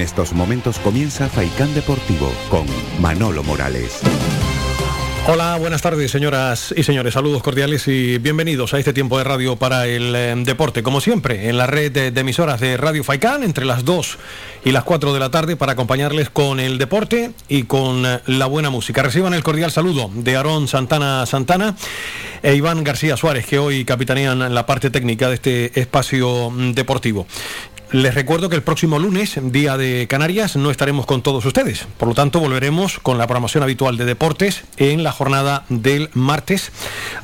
En estos momentos comienza Faicán Deportivo con Manolo Morales. Hola, buenas tardes señoras y señores, saludos cordiales y bienvenidos a este tiempo de radio para el eh, deporte, como siempre, en la red de, emisoras de Radio Faicán entre las 2 y las 4 de la tarde para acompañarles con el deporte y con eh, la buena música. Reciban el cordial saludo de Aarón Santana Santana e Iván García Suárez, que hoy capitanean la parte técnica de este espacio mm, deportivo. Les recuerdo que el próximo lunes, día de Canarias, no estaremos con todos ustedes. Por lo tanto, volveremos con la programación habitual de deportes en la jornada del martes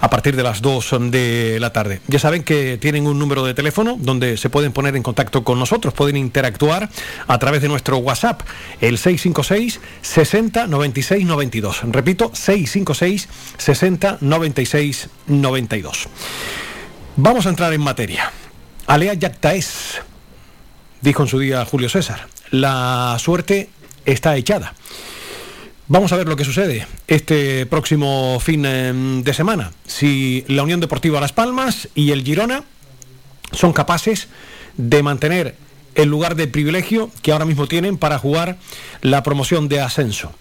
a partir de las 2 de la tarde. Ya saben que tienen un número de teléfono donde se pueden poner en contacto con nosotros, pueden interactuar a través de nuestro WhatsApp, el 656 60 96 92. Repito, 656 60 96 92. Vamos a entrar en materia. Alea Yactaes dijo en su día Julio César. La suerte está echada. Vamos a ver lo que sucede este próximo fin de semana. Si la Unión Deportiva Las Palmas y el Girona son capaces de mantener el lugar de privilegio que ahora mismo tienen para jugar la promoción de ascenso.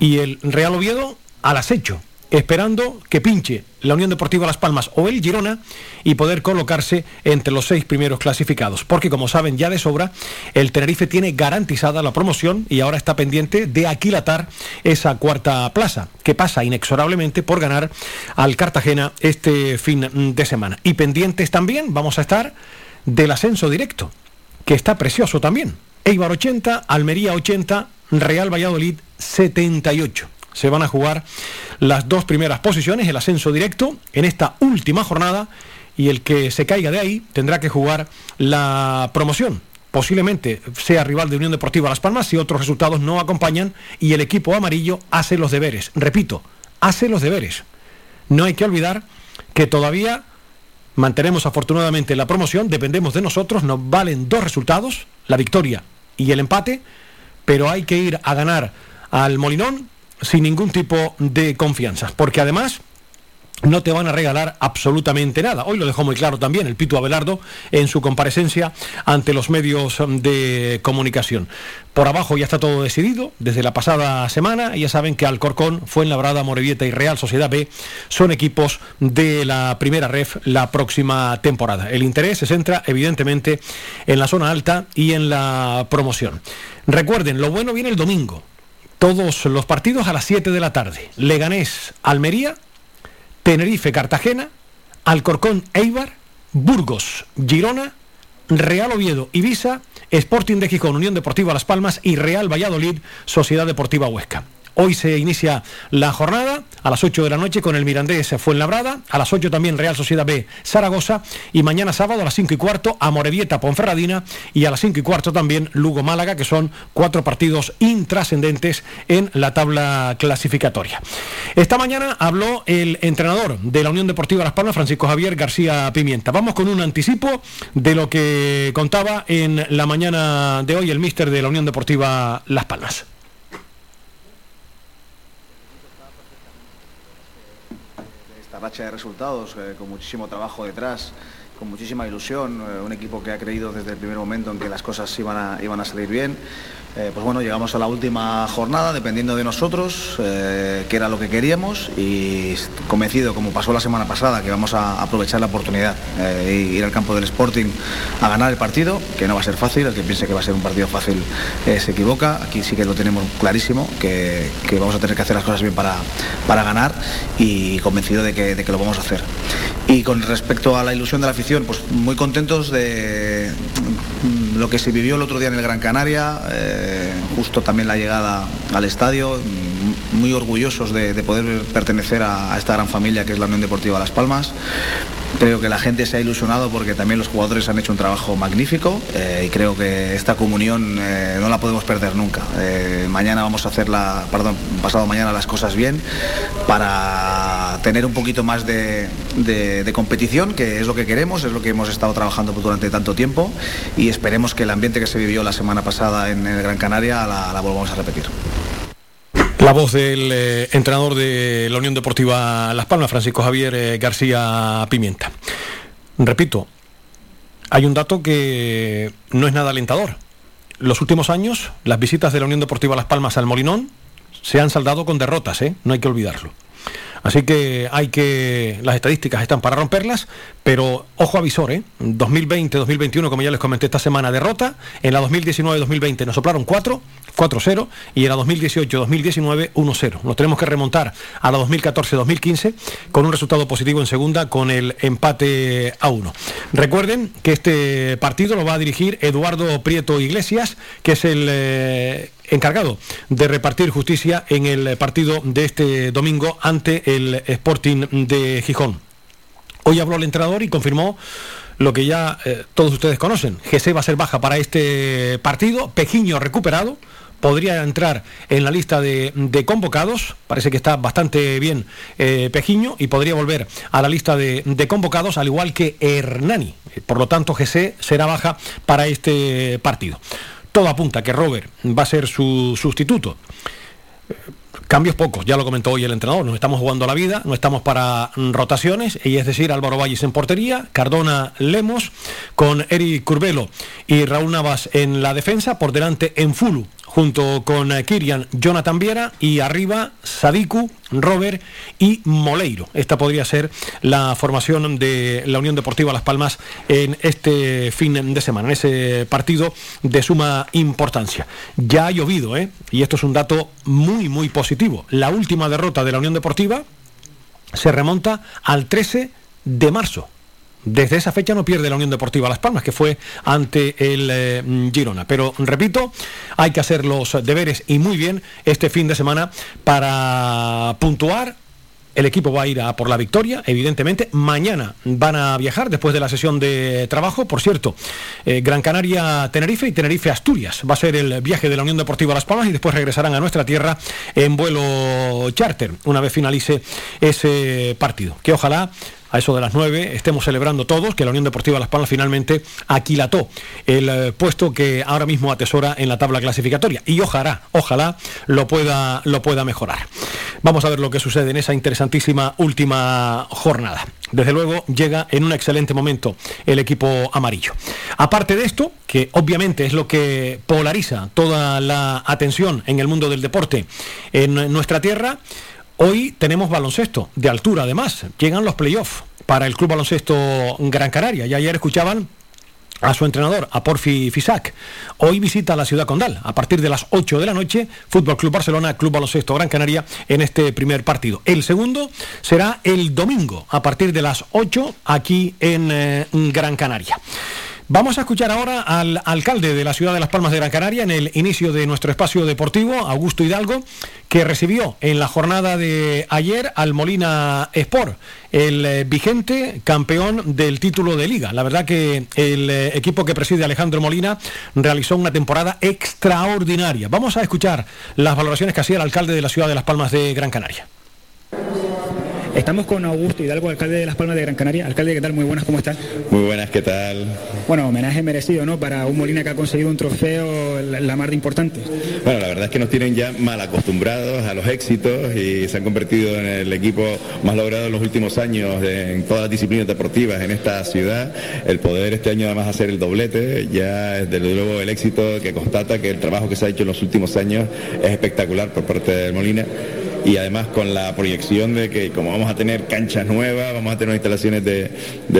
Y el Real Oviedo al acecho, esperando que pinche la Unión Deportiva Las Palmas o el Girona y poder colocarse entre los seis primeros clasificados. Porque como saben ya de sobra, el Tenerife tiene garantizada la promoción y ahora está pendiente de aquilatar esa cuarta plaza, que pasa inexorablemente por ganar al Cartagena este fin de semana. Y pendientes también vamos a estar del ascenso directo, que está precioso también. Eibar 80, Almería 80, Real Valladolid 78 se van a jugar las dos primeras posiciones, el ascenso directo en esta última jornada y el que se caiga de ahí tendrá que jugar la promoción. Posiblemente sea rival de Unión Deportiva Las Palmas si otros resultados no acompañan y el equipo amarillo hace los deberes. Repito, hace los deberes. No hay que olvidar que todavía mantenemos afortunadamente la promoción, dependemos de nosotros, nos valen dos resultados, la victoria y el empate, pero hay que ir a ganar al Molinón sin ningún tipo de confianza, porque además no te van a regalar absolutamente nada. Hoy lo dejó muy claro también el Pito Abelardo en su comparecencia ante los medios de comunicación. Por abajo ya está todo decidido desde la pasada semana. Ya saben que Alcorcón, Fuenlabrada, Morevieta y Real Sociedad B son equipos de la primera ref la próxima temporada. El interés se centra evidentemente en la zona alta y en la promoción. Recuerden, lo bueno viene el domingo todos los partidos a las 7 de la tarde. Leganés, Almería, Tenerife, Cartagena, Alcorcón, Eibar, Burgos, Girona, Real Oviedo, Ibiza, Sporting de Gijón, Unión Deportiva Las Palmas y Real Valladolid, Sociedad Deportiva Huesca. Hoy se inicia la jornada a las 8 de la noche con el Mirandés Fuenlabrada, a las 8 también Real Sociedad B Zaragoza y mañana sábado a las 5 y cuarto a Morevieta Ponferradina y a las 5 y cuarto también Lugo Málaga, que son cuatro partidos intrascendentes en la tabla clasificatoria. Esta mañana habló el entrenador de la Unión Deportiva Las Palmas, Francisco Javier García Pimienta. Vamos con un anticipo de lo que contaba en la mañana de hoy el míster de la Unión Deportiva Las Palmas. Racha de resultados, eh, con muchísimo trabajo detrás, con muchísima ilusión, eh, un equipo que ha creído desde el primer momento en que las cosas iban a, iban a salir bien. Eh, pues bueno, llegamos a la última jornada dependiendo de nosotros, eh, que era lo que queríamos y convencido, como pasó la semana pasada, que vamos a aprovechar la oportunidad e ir al campo del Sporting a ganar el partido, que no va a ser fácil, el que piense que va a ser un partido fácil se equivoca, aquí sí que lo tenemos clarísimo, que, vamos a tener que hacer las cosas bien para, para ganar y convencido de que lo vamos a hacer. Y con respecto a la ilusión de la afición, pues muy contentos de lo que se vivió el otro día en el Gran Canaria, eh, justo también la llegada al estadio, muy orgullosos de, poder pertenecer a, esta gran familia que es la Unión Deportiva Las Palmas. Creo que la gente se ha ilusionado porque también los jugadores han hecho un trabajo magnífico eh, y creo que esta comunión eh, no la podemos perder nunca. mañana vamos a hacer pasado mañana las cosas bien para tener un poquito más de, competición, que es lo que queremos, es lo que hemos estado trabajando durante tanto tiempo y esperemos que el ambiente que se vivió la semana pasada en Gran Canaria la volvamos a repetir. La voz del eh, entrenador de la Unión Deportiva Las Palmas, Francisco Javier eh, García Pimienta. Repito, hay un dato que no es nada alentador. los últimos años, las visitas de la Unión Deportiva Las Palmas al Molinón se han saldado con derrotas, ¿eh? no hay que olvidarlo. Así que hay que. Las estadísticas están para romperlas, pero ojo avisor, ¿eh? 2020-2021, como ya les comenté esta semana, derrota. En la 2019-2020 nos soplaron 4, 4-0, y en la 2018-2019, 1-0. Nos tenemos que remontar a la 2014-2015 con un resultado positivo en segunda con el empate a 1. Recuerden que este partido lo va a dirigir Eduardo Prieto Iglesias, que es el. Eh, encargado de repartir justicia en el partido de este domingo ante el Sporting de Gijón. Hoy habló el entrenador y confirmó lo que ya eh, todos ustedes conocen. Jesse va a ser baja para este partido, Pejiño recuperado, podría entrar en la lista de, convocados, parece que está bastante bien eh, Pejiño, y podría volver a la lista de, de, convocados, al igual que Hernani. Por lo tanto, Jesse será baja para este partido todo apunta que Robert va a ser su sustituto. Cambios pocos, ya lo comentó hoy el entrenador, nos estamos jugando la vida, no estamos para rotaciones, y es decir, Álvaro Valles en portería, Cardona Lemos, con Eric Curbelo y Raúl Navas en la defensa, por delante en Fulu, junto con eh, Kirian, Jonathan Viera y arriba Sadiku, Robert y Moleiro. Esta podría ser la formación de la Unión Deportiva Las Palmas en este fin de semana, en ese partido de suma importancia. Ya ha llovido, ¿eh? y esto es un dato muy, muy positivo. La última derrota de la Unión Deportiva se remonta al 13 de marzo. Desde esa fecha no pierde la Unión Deportiva Las Palmas, que fue ante el eh, Girona. Pero repito, hay que hacer los deberes y muy bien este fin de semana para puntuar el equipo va a ir a por la victoria, evidentemente. Mañana van a viajar después de la sesión de trabajo. Por cierto, eh, Gran Canaria, Tenerife y Tenerife, Asturias. Va a ser el viaje de la Unión Deportiva Las Palmas y después regresarán a nuestra tierra en vuelo charter una vez finalice ese partido. Que ojalá a eso de las 9 estemos celebrando todos que la Unión Deportiva Las Palmas finalmente aquilató el eh, puesto que ahora mismo atesora en la tabla clasificatoria y ojalá, ojalá lo pueda, lo pueda mejorar. Vamos a ver lo que sucede en esa interesantísima última jornada. Desde luego llega en un excelente momento el equipo amarillo. Aparte de esto, que obviamente es lo que polariza toda la atención en el mundo del deporte en nuestra tierra, Hoy tenemos baloncesto de altura, además. Llegan los playoffs para el Club Baloncesto Gran Canaria. Y ayer escuchaban a su entrenador, a Porfi Fisac. Hoy visita la ciudad condal a partir de las 8 de la noche, Fútbol Club Barcelona, Club Baloncesto Gran Canaria en este primer partido. El segundo será el domingo a partir de las 8 aquí en eh, Gran Canaria. Vamos a escuchar ahora al alcalde de la ciudad de Las Palmas de Gran Canaria en el inicio de nuestro espacio deportivo, Augusto Hidalgo, que recibió en la jornada de ayer al Molina Sport, el eh, vigente campeón del título de liga. La verdad que el eh, equipo que preside Alejandro Molina realizó una temporada extraordinaria. Vamos a escuchar las valoraciones que hacía el alcalde de la ciudad de Las Palmas de Gran Canaria. Estamos con Augusto Hidalgo, alcalde de Las Palmas de Gran Canaria. Alcalde, ¿qué tal? Muy buenas, ¿cómo estás? Muy buenas, ¿qué tal? Bueno, homenaje merecido, ¿no? Para un Molina que ha conseguido un trofeo la, más de importante. Bueno, la verdad es que nos tienen ya mal acostumbrados a los éxitos y se han convertido en el equipo más logrado en los últimos años en todas las disciplinas deportivas en esta ciudad. El poder este año además hacer el doblete ya es desde luego el éxito que constata que el trabajo que se ha hecho en los últimos años es espectacular por parte del Molina y además con la proyección de que como vamos a tener canchas nuevas, vamos a tener instalaciones de,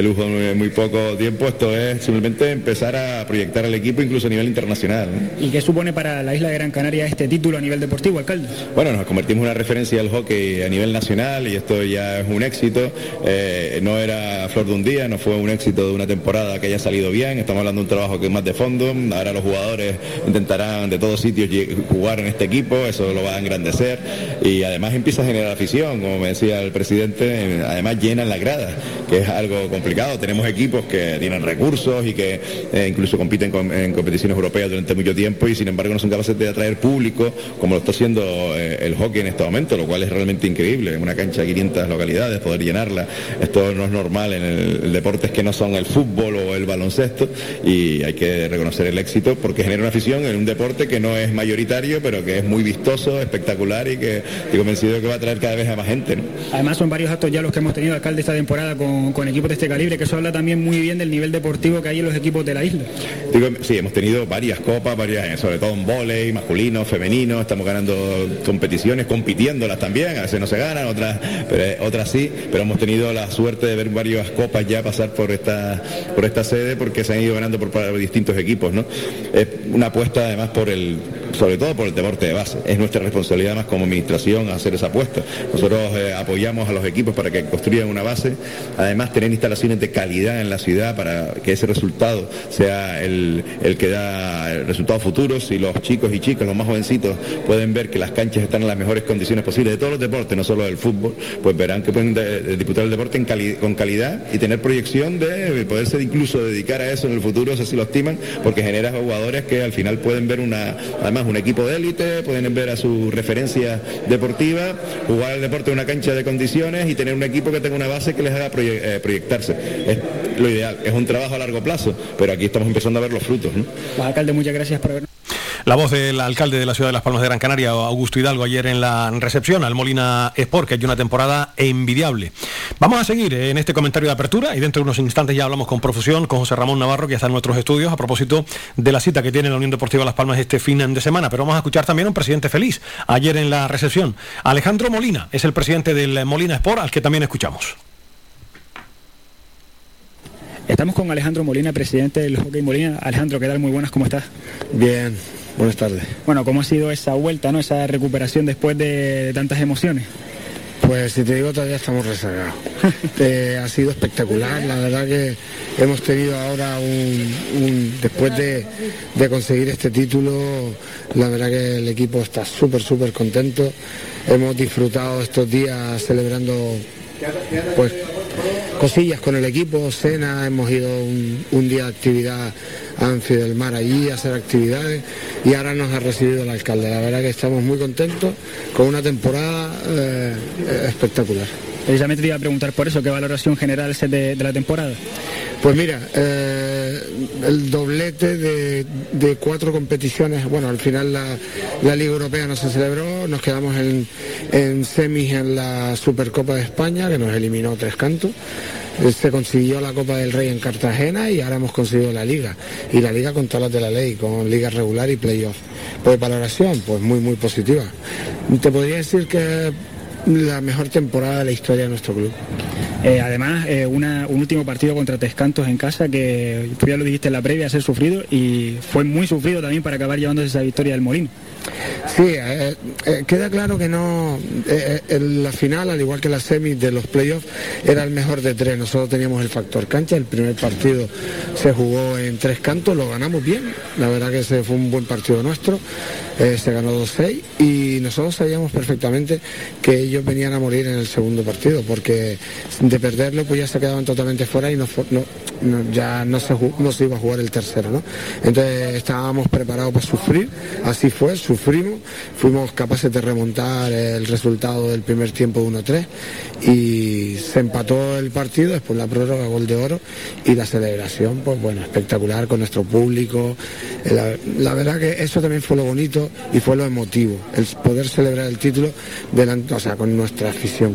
lujo en muy poco tiempo, esto es simplemente empezar a proyectar al equipo incluso a nivel internacional. ¿Y qué supone para la isla de Gran Canaria este título a nivel deportivo, alcalde? Bueno, nos convertimos en una referencia al hockey a nivel nacional y esto ya es un éxito. Eh, no era flor de un día, no fue un éxito de una temporada que haya salido bien, estamos hablando de un trabajo que es más de fondo, ahora los jugadores intentarán de todos sitios jugar en este equipo, eso lo va a engrandecer y además empieza a generar afición, como me decía el presidente, además llenan la grada, que es algo complicado. Tenemos equipos que tienen recursos y que eh, incluso compiten en competiciones europeas durante mucho tiempo y sin embargo no son capaces de atraer público como lo está haciendo eh, el hockey en este momento, lo cual es realmente increíble. En una cancha de 500 localidades, poder llenarla, esto no es normal en el, deportes que no son el fútbol o el baloncesto y hay que reconocer el éxito porque genera una afición en un deporte que no es mayoritario pero que es muy vistoso, espectacular y que estoy convencido de que va a traer cada vez a más gente. Además son varios actos ya los que hemos tenido alcalde esta temporada con, con, equipos de este calibre, que eso habla también muy bien del nivel deportivo que hay en los equipos de la isla. Digo, sí, hemos tenido varias copas, varias, sobre todo en volei, masculino, femenino, estamos ganando competiciones, compitiéndolas también, a veces no se ganan, otras, pero, eh, otras sí, pero hemos tenido la suerte de ver varias copas ya pasar por esta, por esta sede porque se han ido ganando por, por distintos equipos, ¿no? Es una apuesta además por el, sobre todo por el deporte de base. Es nuestra responsabilidad más como administración hacer esa apuesta. Nosotros eh, apoyamos a los equipos para que construyan una base, además tener instalaciones de calidad en la ciudad para que ese resultado sea el, que da resultados futuros. Si los chicos y chicas, los más jovencitos, pueden ver que las canchas están en las mejores condiciones posibles de todos los deportes, no solo del fútbol, pues verán que pueden disputar el deporte con calidad y tener proyección de poderse incluso dedicar a eso en el futuro, si lo estiman, porque genera jugadores que al final pueden ver una, además un equipo de élite, pueden ver a su referencia deportiva, jugar el deporte en una cancha de condiciones y tener un equipo que tenga una base que les haga eh, proyectarse. Es lo ideal, es un trabajo a largo plazo, pero aquí estamos empezando a ver los frutos. ¿no? Pues, alcalde, muchas gracias por habernos la voz del alcalde de la ciudad de Las Palmas de Gran Canaria, Augusto Hidalgo, ayer en la recepción al Molina Sport, que hay una temporada envidiable. Vamos a seguir en este comentario de apertura y dentro de unos instantes ya hablamos con profusión con José Ramón Navarro, que está en nuestros estudios, a propósito de la cita que tiene la Unión Deportiva Las Palmas este fin de semana. Pero vamos a escuchar también a un presidente feliz ayer en la recepción. Alejandro Molina es el presidente del Molina Sport, al que también escuchamos. Estamos con Alejandro Molina, presidente del Hockey Molina. Alejandro, ¿qué tal? Muy buenas, ¿cómo estás? Bien, Buenas tardes. Bueno, ¿cómo ha sido esa vuelta, no? esa recuperación después de tantas emociones? Pues si te digo, todavía estamos rezagados. Eh, ha sido espectacular, la verdad que hemos tenido ahora un, después de, conseguir este título, la verdad que el equipo está súper, súper contento. Hemos disfrutado estos días celebrando pues cosillas con el equipo, cena, hemos ido un día de actividad Anfi del Mar allí a hacer actividades y ahora nos ha recibido el alcalde. La verdad que estamos muy contentos con una temporada eh, espectacular. Precisamente te iba a preguntar por eso, ¿qué valoración general es de, la temporada? Pues mira, eh, el doblete de, cuatro competiciones, bueno, al final la, Liga Europea no se celebró, nos quedamos en, en semis en la Supercopa de España, que nos eliminó tres cantos se consiguió la Copa del Rey en Cartagena y ahora hemos conseguido la Liga. Y la Liga con todas las de la ley, con Liga regular y playoff. Pues valoración, pues muy, muy positiva. Te podría decir que la mejor temporada de la historia de nuestro club. Eh, además, eh, un último partido contra Tescantos en casa que tú ya lo dijiste en la previa, ser sufrido y fue muy sufrido también para acabar llevándose esa victoria del Molino. Sí, eh, queda claro que no, en la final, al igual que la semi de los playoffs, era el mejor de tres. Nosotros teníamos el factor cancha, el primer partido se jugó en tres cantos, lo ganamos bien, la verdad que ese fue un buen partido nuestro, se ganó 2-6 y nosotros sabíamos perfectamente que ellos venían a morir en el segundo partido, porque de perderlo pues ya se quedaban totalmente fuera y no, ya no se, no se iba a jugar el tercero. ¿no? Entonces estábamos preparados para sufrir, así fue, sufrimos, fuimos capaces de remontar el resultado del primer tiempo 1-3 y se empató el partido, después la prórroga, gol de oro y la celebración, pues bueno, espectacular con nuestro público. La, verdad que eso también fue lo bonito y fue lo emotivo, el poder celebrar el título delante, o sea, con nuestra afición.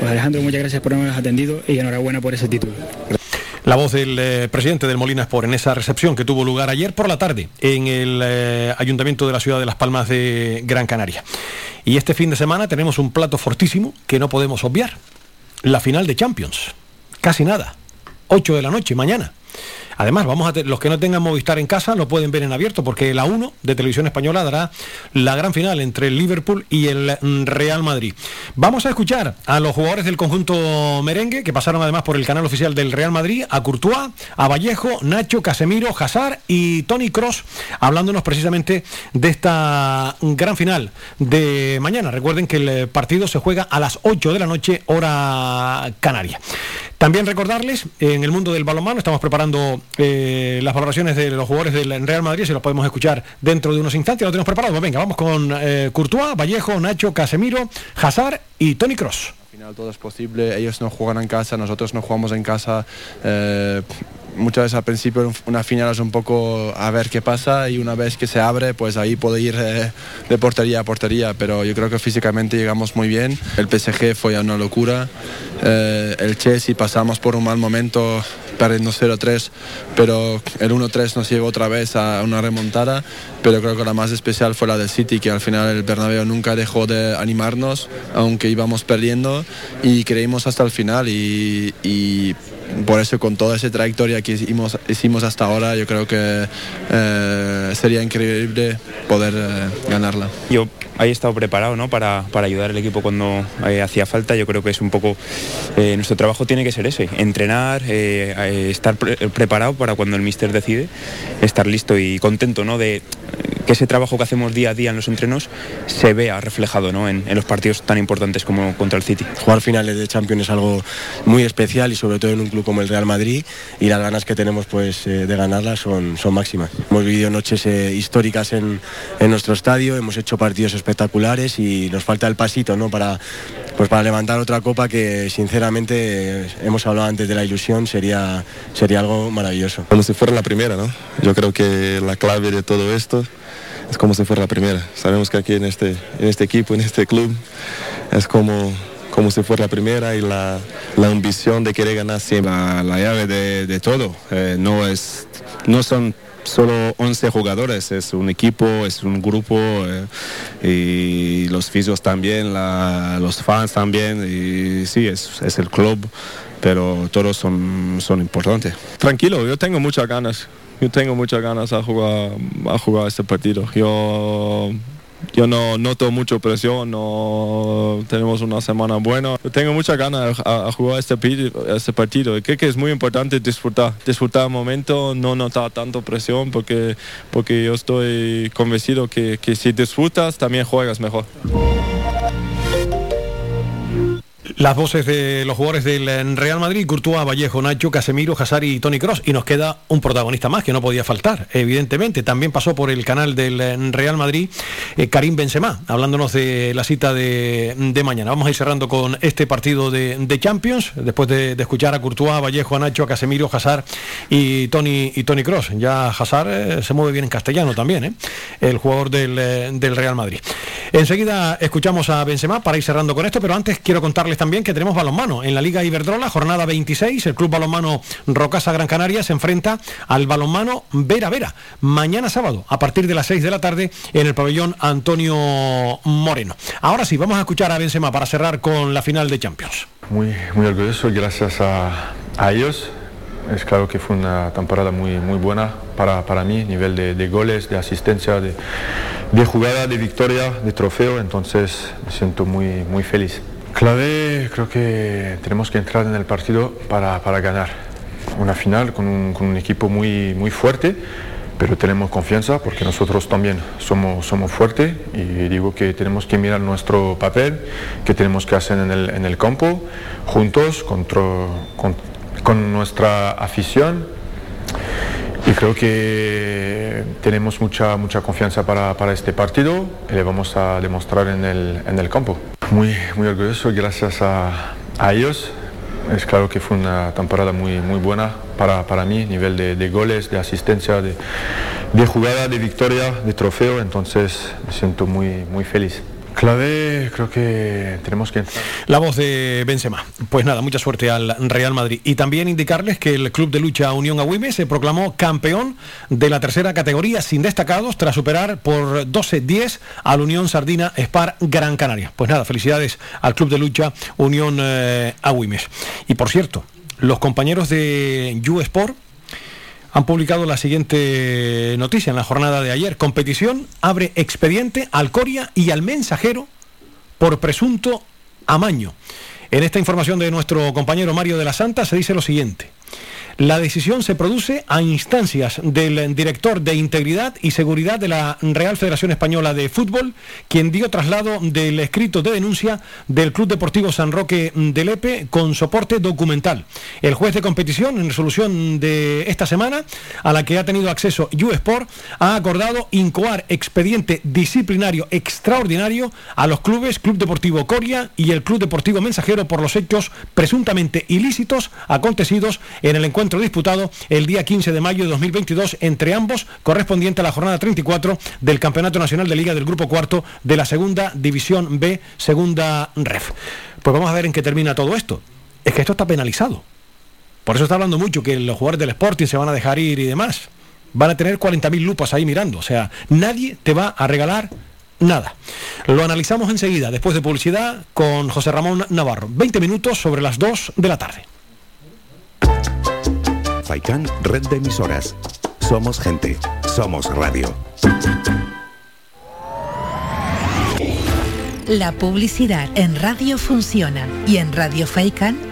Pues Alejandro, muchas gracias por habernos atendido y enhorabuena por ese título. La voz del eh, presidente del Molina Sport en esa recepción que tuvo lugar ayer por la tarde en el eh, Ayuntamiento de la Ciudad de Las Palmas de Gran Canaria. Y este fin de semana tenemos un plato fortísimo que no podemos obviar. La final de Champions. Casi nada. 8 de la noche, mañana. Además, vamos a los que no tengan Movistar en casa lo pueden ver en abierto porque la 1 de Televisión Española dará la gran final entre el Liverpool y el Real Madrid. Vamos a escuchar a los jugadores del conjunto merengue que pasaron además por el canal oficial del Real Madrid, a Courtois, a Vallejo, Nacho, Casemiro, Hazard y Tony Cross, hablándonos precisamente de esta gran final de mañana. Recuerden que el partido se juega a las 8 de la noche, hora canaria. También recordarles, en el mundo del balonmano estamos preparando eh, las valoraciones de los jugadores del Real Madrid, si los podemos escuchar dentro de unos instantes, lo tenemos preparado. Pues venga, vamos con eh, Courtois, Vallejo, Nacho, Casemiro, Hazard y Tony Cross. Al final todo es posible, ellos no juegan en casa, nosotros no jugamos en casa. Eh, muchas veces al principio una final es un poco a ver qué pasa y una vez que se abre, pues ahí puede ir eh, de portería a portería, pero yo creo que físicamente llegamos muy bien. El PSG fue una locura, eh, el Chelsea pasamos por un mal momento perdiendo 0-3, pero el 1-3 nos llevó otra vez a una remontada, pero creo que la más especial fue la del City, que al final el Bernabéu nunca dejó de animarnos, aunque íbamos perdiendo, y creímos hasta el final, y, y por eso con toda esa trayectoria que hicimos, hicimos hasta ahora, yo creo que eh, sería increíble poder eh, ganarla. Yo ahí he estado preparado ¿no? para, para ayudar al equipo cuando eh, hacía falta. Yo creo que es un poco, nuestro trabajo tiene que ser ese, entrenar, estar preparado para cuando el míster decide, estar listo y contento ¿no? de que ese trabajo que hacemos día a día en los entrenos se vea reflejado ¿no? en, en, los partidos tan importantes como contra el City. Jugar finales de Champions es algo muy especial y sobre todo en un club como el Real Madrid y las ganas que tenemos pues, eh, de ganarlas son, son máximas. Hemos vivido noches eh, históricas en, en, nuestro estadio, hemos hecho partidos espectaculares y nos falta el pasito ¿no? para, pues, para levantar otra copa que sinceramente hemos hablado antes de la ilusión, sería, sería algo maravilloso. Como si fuera la primera, ¿no? Yo creo que la clave de todo esto es como si fuera la primera. Sabemos que aquí en este, en este equipo, en este club, es como, como si fuera la primera y la, la ambición de querer ganar siempre. La, la llave de, de todo. Eh, no, es, no son solo 11 jugadores, es un equipo, es un grupo eh, y los fisios también, la, los fans también y sí, es, es el club, pero todos son, son importantes. Tranquilo, yo tengo muchas ganas yo tengo muchas ganas a jugar, a jugar este partido. Yo, yo no noto mucha presión, no tenemos una semana buena. Yo tengo muchas ganas a, jugar este, este partido. Creo que es muy importante disfrutar, disfrutar el momento, no notar tanto presión, porque, porque yo estoy convencido que, que si disfrutas también juegas mejor. Las voces de los jugadores del Real Madrid, Courtois, Vallejo, Nacho, Casemiro, Hazard y Tony Cross. Y nos queda un protagonista más que no podía faltar, evidentemente. También pasó por el canal del Real Madrid eh, Karim Benzema, hablándonos de la cita de, de, mañana. Vamos a ir cerrando con este partido de, de Champions, después de, escuchar a Courtois, Vallejo, a Nacho, a Casemiro, Hazard y Tony, y Tony Cross. Ya Hazard eh, se mueve bien en castellano también, ¿eh? el jugador del, eh, del Real Madrid. Enseguida escuchamos a Benzema para ir cerrando con esto, pero antes quiero contarles también que tenemos balonmano. En la Liga Iberdrola, jornada 26, el Club Balonmano Rocasa Gran Canaria se enfrenta al balonmano Vera Vera. Mañana sábado, a partir de las 6 de la tarde, en el pabellón Antonio Moreno. Ahora sí, vamos a escuchar a Benzema para cerrar con la final de Champions. Muy, muy orgulloso, gracias a, ellos. Es claro que fue una temporada muy, muy buena para, para mí, nivel de, de goles, de asistencia, de, de jugada, de victoria, de trofeo, entonces me siento muy, muy feliz. Clave, creo que tenemos que entrar en el partido para, para ganar una final con un, con un, equipo muy, muy fuerte, pero tenemos confianza porque nosotros también somos, somos fuertes y digo que tenemos que mirar nuestro papel, que tenemos que hacer en el, en el campo, juntos, contra, con, con nuestra afición. Y creo que tenemos mucha, mucha confianza para, para este partido y le vamos a demostrar en el, en el campo. Muy, muy orgulloso, gracias a, a, ellos. Es claro que fue una temporada muy, muy buena para, para mí, nivel de, goles, de asistencia, de, de, jugada, de victoria, de trofeo, entonces me siento muy, muy feliz. Clave, creo que tenemos que... La voz de Benzema. Pues nada, mucha suerte al Real Madrid. Y también indicarles que el Club de Lucha Unión Agüime se proclamó campeón de la tercera categoría sin destacados tras superar por 12-10 al Unión Sardina Spar Gran Canaria. Pues nada, felicidades al Club de Lucha Unión eh, Agüimes. Y por cierto, los compañeros de U Sport han publicado la siguiente noticia en la jornada de ayer. Competición abre expediente al Coria y al Mensajero por presunto amaño. En esta información de nuestro compañero Mario de la Santa se dice lo siguiente. La decisión se produce a instancias del director de Integridad y Seguridad de la Real Federación Española de Fútbol, quien dio traslado del escrito de denuncia del Club Deportivo San Roque de Lepe con soporte documental. El juez de competición, en resolución de esta semana, a la que ha tenido acceso USport, ha acordado incoar expediente disciplinario extraordinario a los clubes Club Deportivo Coria y el Club Deportivo Mensajero por los hechos presuntamente ilícitos acontecidos en el encuentro disputado el día 15 de mayo de 2022 entre ambos, correspondiente a la jornada 34 del Campeonato Nacional de Liga del Grupo Cuarto de la Segunda División B, Segunda Ref. Pues vamos a ver en qué termina todo esto. Es que esto está penalizado. Por eso está hablando mucho que los jugadores del Sporting se van a dejar ir y demás. Van a tener 40.000 lupas ahí mirando. O sea, nadie te va a regalar nada. Lo analizamos enseguida, después de publicidad, con José Ramón Navarro. 20 minutos sobre las 2 de la tarde. Faikán, red de emisoras. Somos gente, somos radio. La publicidad en radio funciona y en Radio Faikan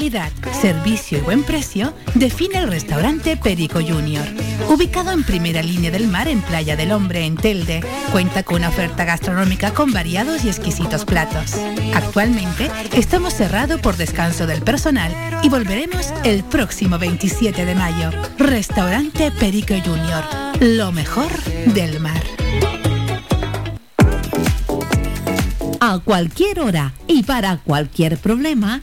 Calidad, servicio y buen precio define el restaurante Perico Junior. Ubicado en primera línea del mar en Playa del Hombre, en Telde, cuenta con una oferta gastronómica con variados y exquisitos platos. Actualmente estamos cerrados por descanso del personal y volveremos el próximo 27 de mayo. Restaurante Perico Junior, lo mejor del mar. A cualquier hora y para cualquier problema,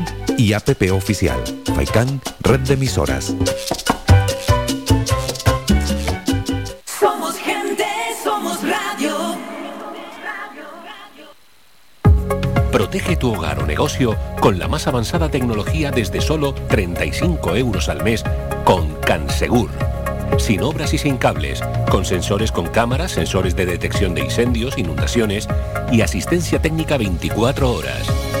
y app oficial. Faikan, red de emisoras. Somos gente, somos radio. Protege tu hogar o negocio con la más avanzada tecnología desde solo 35 euros al mes con Cansegur. Sin obras y sin cables, con sensores con cámaras, sensores de detección de incendios, inundaciones y asistencia técnica 24 horas.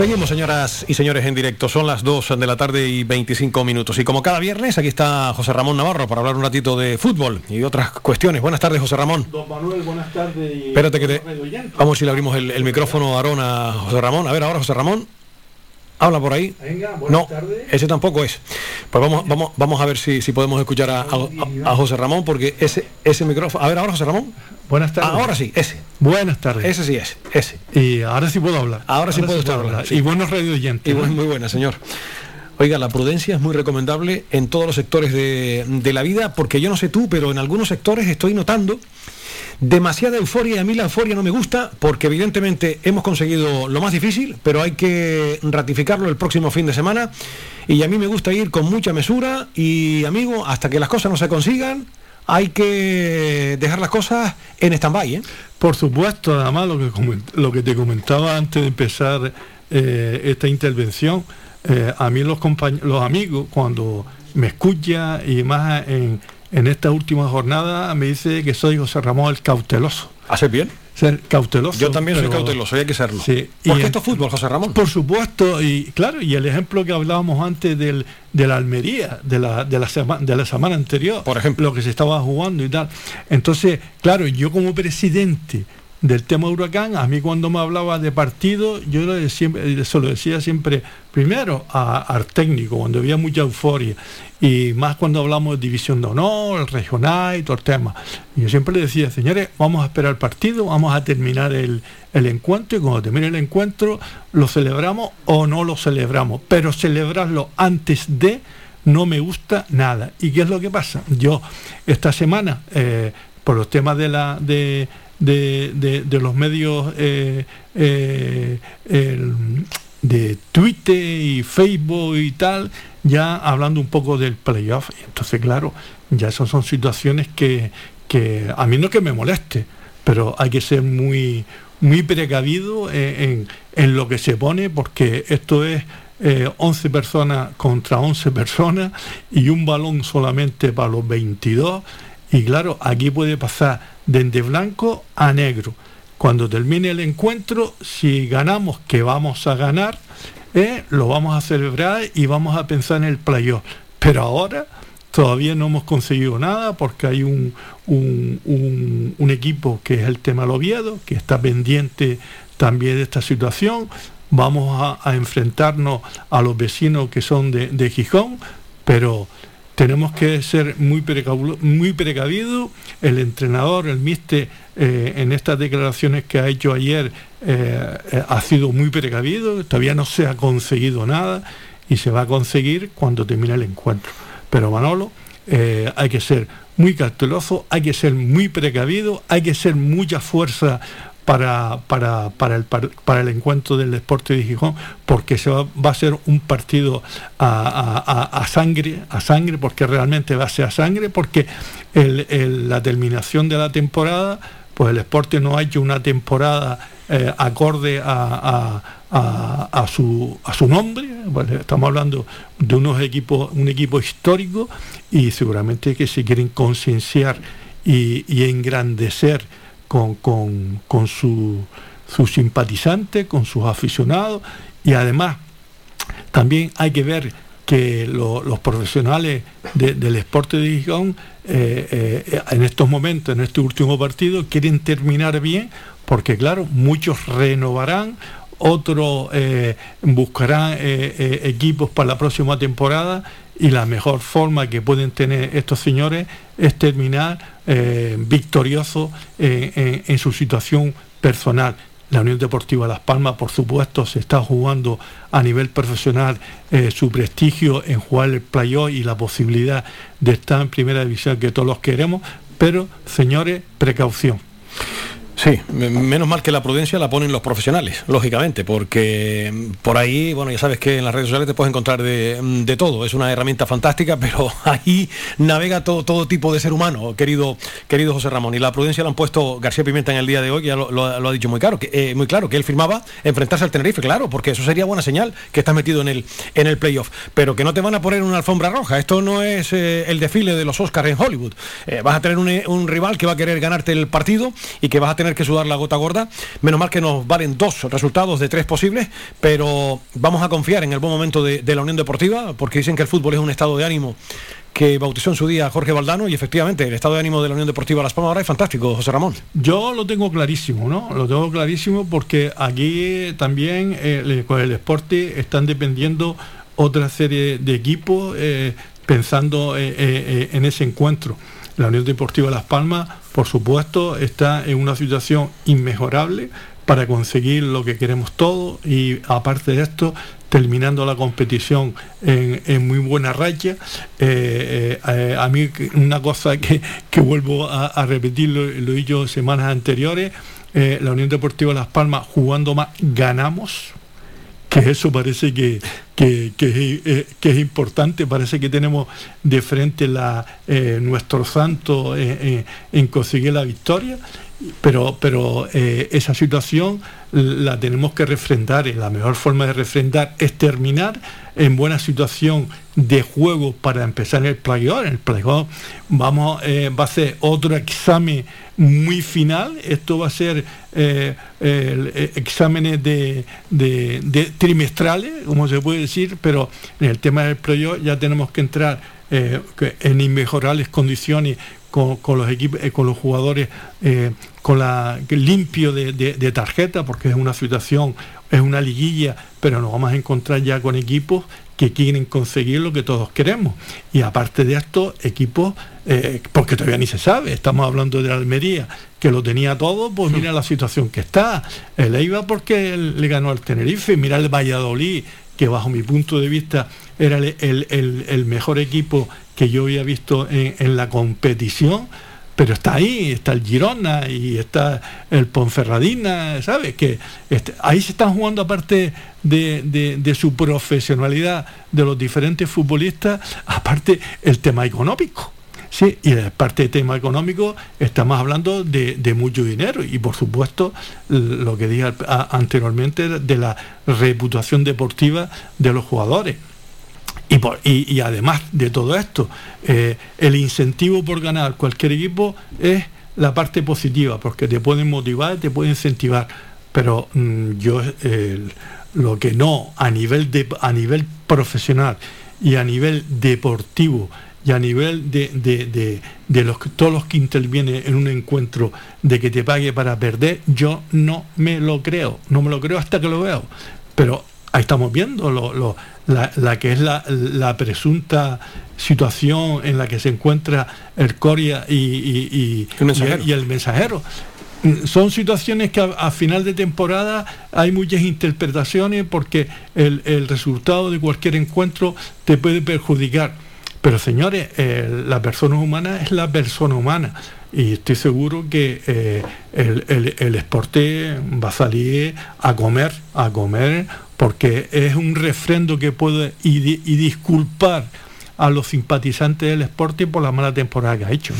Seguimos, señoras y señores, en directo. Son las 2 de la tarde y 25 minutos. Y como cada viernes, aquí está José Ramón Navarro para hablar un ratito de fútbol y otras cuestiones. Buenas tardes, José Ramón. Don Manuel, buenas tardes. Espérate que te... Vamos si le abrimos el, el micrófono a Aarón a José Ramón. A ver, ahora José Ramón. Habla por ahí. Venga, buenas no, tardes. ese tampoco es. Pues vamos, vamos, vamos a ver si, si podemos escuchar a, a- a José Ramón, porque ese, ese micrófono. A ver, ahora José Ramón. Buenas tardes. Ahora sí, ese. Buenas tardes. Ese sí es, ese. Y ahora sí puedo hablar. Ahora sí puedo estar hablando, sí. Y buenos radio oyentes. Y buen- muy buena, señor. Oiga, la prudencia es muy recomendable en todos los sectores de, de la vida, porque yo no sé tú, pero en algunos sectores estoy notando demasiada euforia y a mí la euforia no me gusta porque evidentemente hemos conseguido lo más difícil, pero hay que ratificarlo el próximo fin de semana y a mí me gusta ir con mucha mesura y amigo, hasta que las cosas no se consigan, hay que dejar las cosas en stand-by. ¿eh? Por supuesto, además lo que, lo que te comentaba antes de empezar eh, esta intervención, eh, a mí los, los amigos cuando me escuchan y más en en esta última jornada me dice que soy José Ramón el cauteloso. ¿Hace bien? Ser cauteloso. Yo también soy cauteloso, hay que serlo. Sí. Porque esto es fútbol, José Ramón. Por supuesto, y claro, y el ejemplo que hablábamos antes del, de la Almería, de la, de, la de la semana anterior, por ejemplo, lo que se estaba jugando y tal. Entonces, claro, yo como presidente del tema huracán, a mí cuando me hablaba de partido, yo lo se lo decía siempre primero al técnico, cuando había mucha euforia, y más cuando hablamos de división de honor, el regional y todo el tema. Yo siempre le decía, señores, vamos a esperar el partido, vamos a terminar el, el encuentro, y cuando termine el encuentro, lo celebramos o no lo celebramos, pero celebrarlo antes de no me gusta nada. ¿Y qué es lo que pasa? Yo esta semana, eh, por los temas de la de de, los medios eh, eh, de Twitter y Facebook y tal, ya hablando un poco del playoff. Entonces, claro, ya esas son situaciones que, a mí no que me moleste, pero hay que ser muy, muy precavido en, lo que se pone, porque esto es 11 eh, personas contra 11 personas y un balón solamente para los 22. Y claro, aquí puede pasar desde blanco a negro. Cuando termine el encuentro, si ganamos, que vamos a ganar, eh, lo vamos a celebrar y vamos a pensar en el playoff. Pero ahora todavía no hemos conseguido nada porque hay un, equipo que es el tema Oviedo, que está pendiente también de esta situación. Vamos a, enfrentarnos a los vecinos que son de Gijón, pero tenemos que ser muy, muy precavidos. El entrenador, el mister, eh, en estas declaraciones que ha hecho ayer, eh, eh, ha sido muy precavido. Todavía no se ha conseguido nada y se va a conseguir cuando termine el encuentro. Pero Manolo, hay que ser muy cauteloso, hay que ser muy precavido, hay que ser mucha fuerza para, para, para, el, para el encuentro del deporte de Gijón, porque se va, a ser un partido a, sangre, a sangre, porque realmente va a ser a sangre, porque la terminación de la temporada, pues el deporte no ha hecho una temporada eh, acorde a, su, a su nombre. estamos hablando de unos equipos, un equipo histórico y seguramente que se quieren concienciar y engrandecer con, con, sus simpatizantes, con sus aficionados. Y además también hay que ver que los profesionales del deporte de Gijón eh, eh, en estos momentos, en este último partido, quieren terminar bien porque claro, muchos renovarán, otros eh, buscarán equipos para la próxima temporada y la mejor forma que pueden tener estos señores es terminar eh, victoriosos en, su situación personal. La Unión Deportiva Las Palmas, por supuesto, se está jugando a nivel profesional eh, su prestigio en jugar el playoff y la posibilidad de estar en primera división que todos los queremos, pero señores, precaución. Sí, menos mal que la prudencia la ponen los profesionales, lógicamente, porque mm, por ahí, bueno, ya sabes que en las redes sociales te puedes encontrar mm, de, todo, es una herramienta fantástica, pero ahí navega todo, todo tipo de ser humano, querido, querido José Ramón, y la prudencia la han puesto García Pimienta en el día de hoy, ya lo, ha dicho muy claro, que, eh, muy claro, que él firmaba enfrentarse al Tenerife, claro, porque eso sería buena señal que estás metido en el, en el playoff, pero que no te van a poner una alfombra roja, esto no es eh, el desfile de los Oscars en Hollywood, eh, vas a tener un, un rival que va a querer ganarte el partido y que vas a tener que sudar la gota gorda. Menos mal que nos valen dos resultados de tres posibles, pero vamos a confiar en el buen momento de, la Unión Deportiva, porque dicen que el fútbol es un estado de ánimo que bautizó en su día Jorge Valdano y efectivamente el estado de ánimo de la Unión Deportiva Las Palmas ahora es fantástico, José Ramón. Yo lo tengo clarísimo, ¿no? Lo tengo clarísimo porque aquí también eh, con el deporte están dependiendo otra serie de equipos eh, pensando eh, en ese encuentro. La Unión Deportiva Las Palmas, por supuesto, está en una situación inmejorable para conseguir lo que queremos todos y aparte de esto, terminando la competición en, muy buena racha. Eh, eh, a mí una cosa que, vuelvo a, repetir, lo, he dicho semanas anteriores, la Unión Deportiva Las Palmas jugando más, ganamos que eso parece que, que, es importante, parece que tenemos de frente la, nuestro santo en conseguir la victoria pero, pero eh, esa situación la tenemos que refrendar y la mejor forma de refrendar es terminar en buena situación de juego para empezar el playoff. El playoff vamos, eh, va a ser otro examen muy final. Esto va a ser eh, exámenes de, trimestrales, como se puede decir, pero en el tema del playoff ya tenemos que entrar en inmejorables condiciones con, los equipos, con los jugadores con la limpio de, tarjeta, porque es una situación, es una liguilla, pero nos vamos a encontrar ya con equipos que quieren conseguir lo que todos queremos. Y aparte de esto, equipos, eh, porque todavía ni se sabe, estamos hablando de la Almería, que lo tenía todo, pues mira la situación que está. El Eibar porque le ganó al Tenerife, mira el Valladolid, que bajo mi punto de vista era el, mejor equipo que yo había visto en la competición pero está ahí, está el Girona y está el Ponferradina, ¿sabes? Que este, ahí se están jugando aparte de, su profesionalidad de los diferentes futbolistas, aparte el tema económico. Sí, y parte del tema económico estamos hablando de, mucho dinero y por supuesto lo que dije anteriormente de la reputación deportiva de los jugadores. Y, además de todo esto, eh, el incentivo por ganar cualquier equipo es la parte positiva, porque te pueden motivar, te pueden incentivar. Pero mm, yo lo que no a nivel, de, a nivel profesional y a nivel deportivo y a nivel de, los, todos los que intervienen en un encuentro de que te pague para perder, yo no me lo creo, no me lo creo hasta que lo veo. Pero ahí estamos viendo lo, la, que es la, presunta situación en la que se encuentra el Coria y, el mensajero. Son situaciones que a, final de temporada hay muchas interpretaciones porque el, resultado de cualquier encuentro te puede perjudicar. Pero señores, la persona humana es la persona humana y estoy seguro que eh, el, el, el, esporte va a salir a comer, a comer porque es un refrendo que puede y, disculpar a los simpatizantes del Sporting por la mala temporada que ha hecho.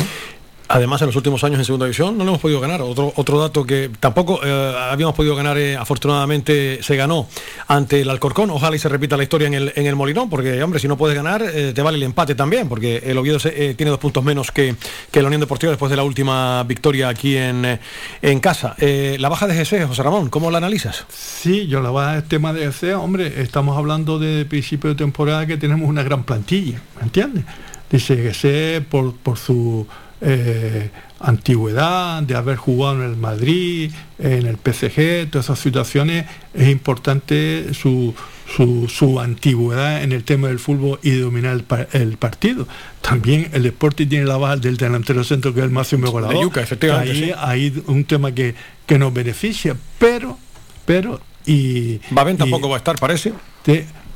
Además, en los últimos años en segunda división no lo hemos podido ganar. Otro, otro dato que tampoco eh, habíamos podido ganar, eh, afortunadamente se ganó ante el Alcorcón. Ojalá y se repita la historia en el, en el Molinón, porque, hombre, si no puedes ganar, eh, te vale el empate también, porque el Oviedo tiene dos puntos menos que, que la Unión Deportiva después de la última victoria aquí en, en casa. la baja de GC, José Ramón, ¿cómo la analizas? Sí, yo la baja del tema de GC, hombre, estamos hablando de principio de temporada que tenemos una gran plantilla, ¿me entiendes? Dice GC por, por su eh, antigüedad, de haber jugado en el Madrid, en el PSG, todas esas situaciones, es importante su, su, antigüedad en el tema del fútbol y dominar el, partido. También el deporte tiene la base del delantero centro que es el máximo goleador. efectivamente, ahí hay un tema que, que nos beneficia, pero, pero y. Babén tampoco va a estar, parece.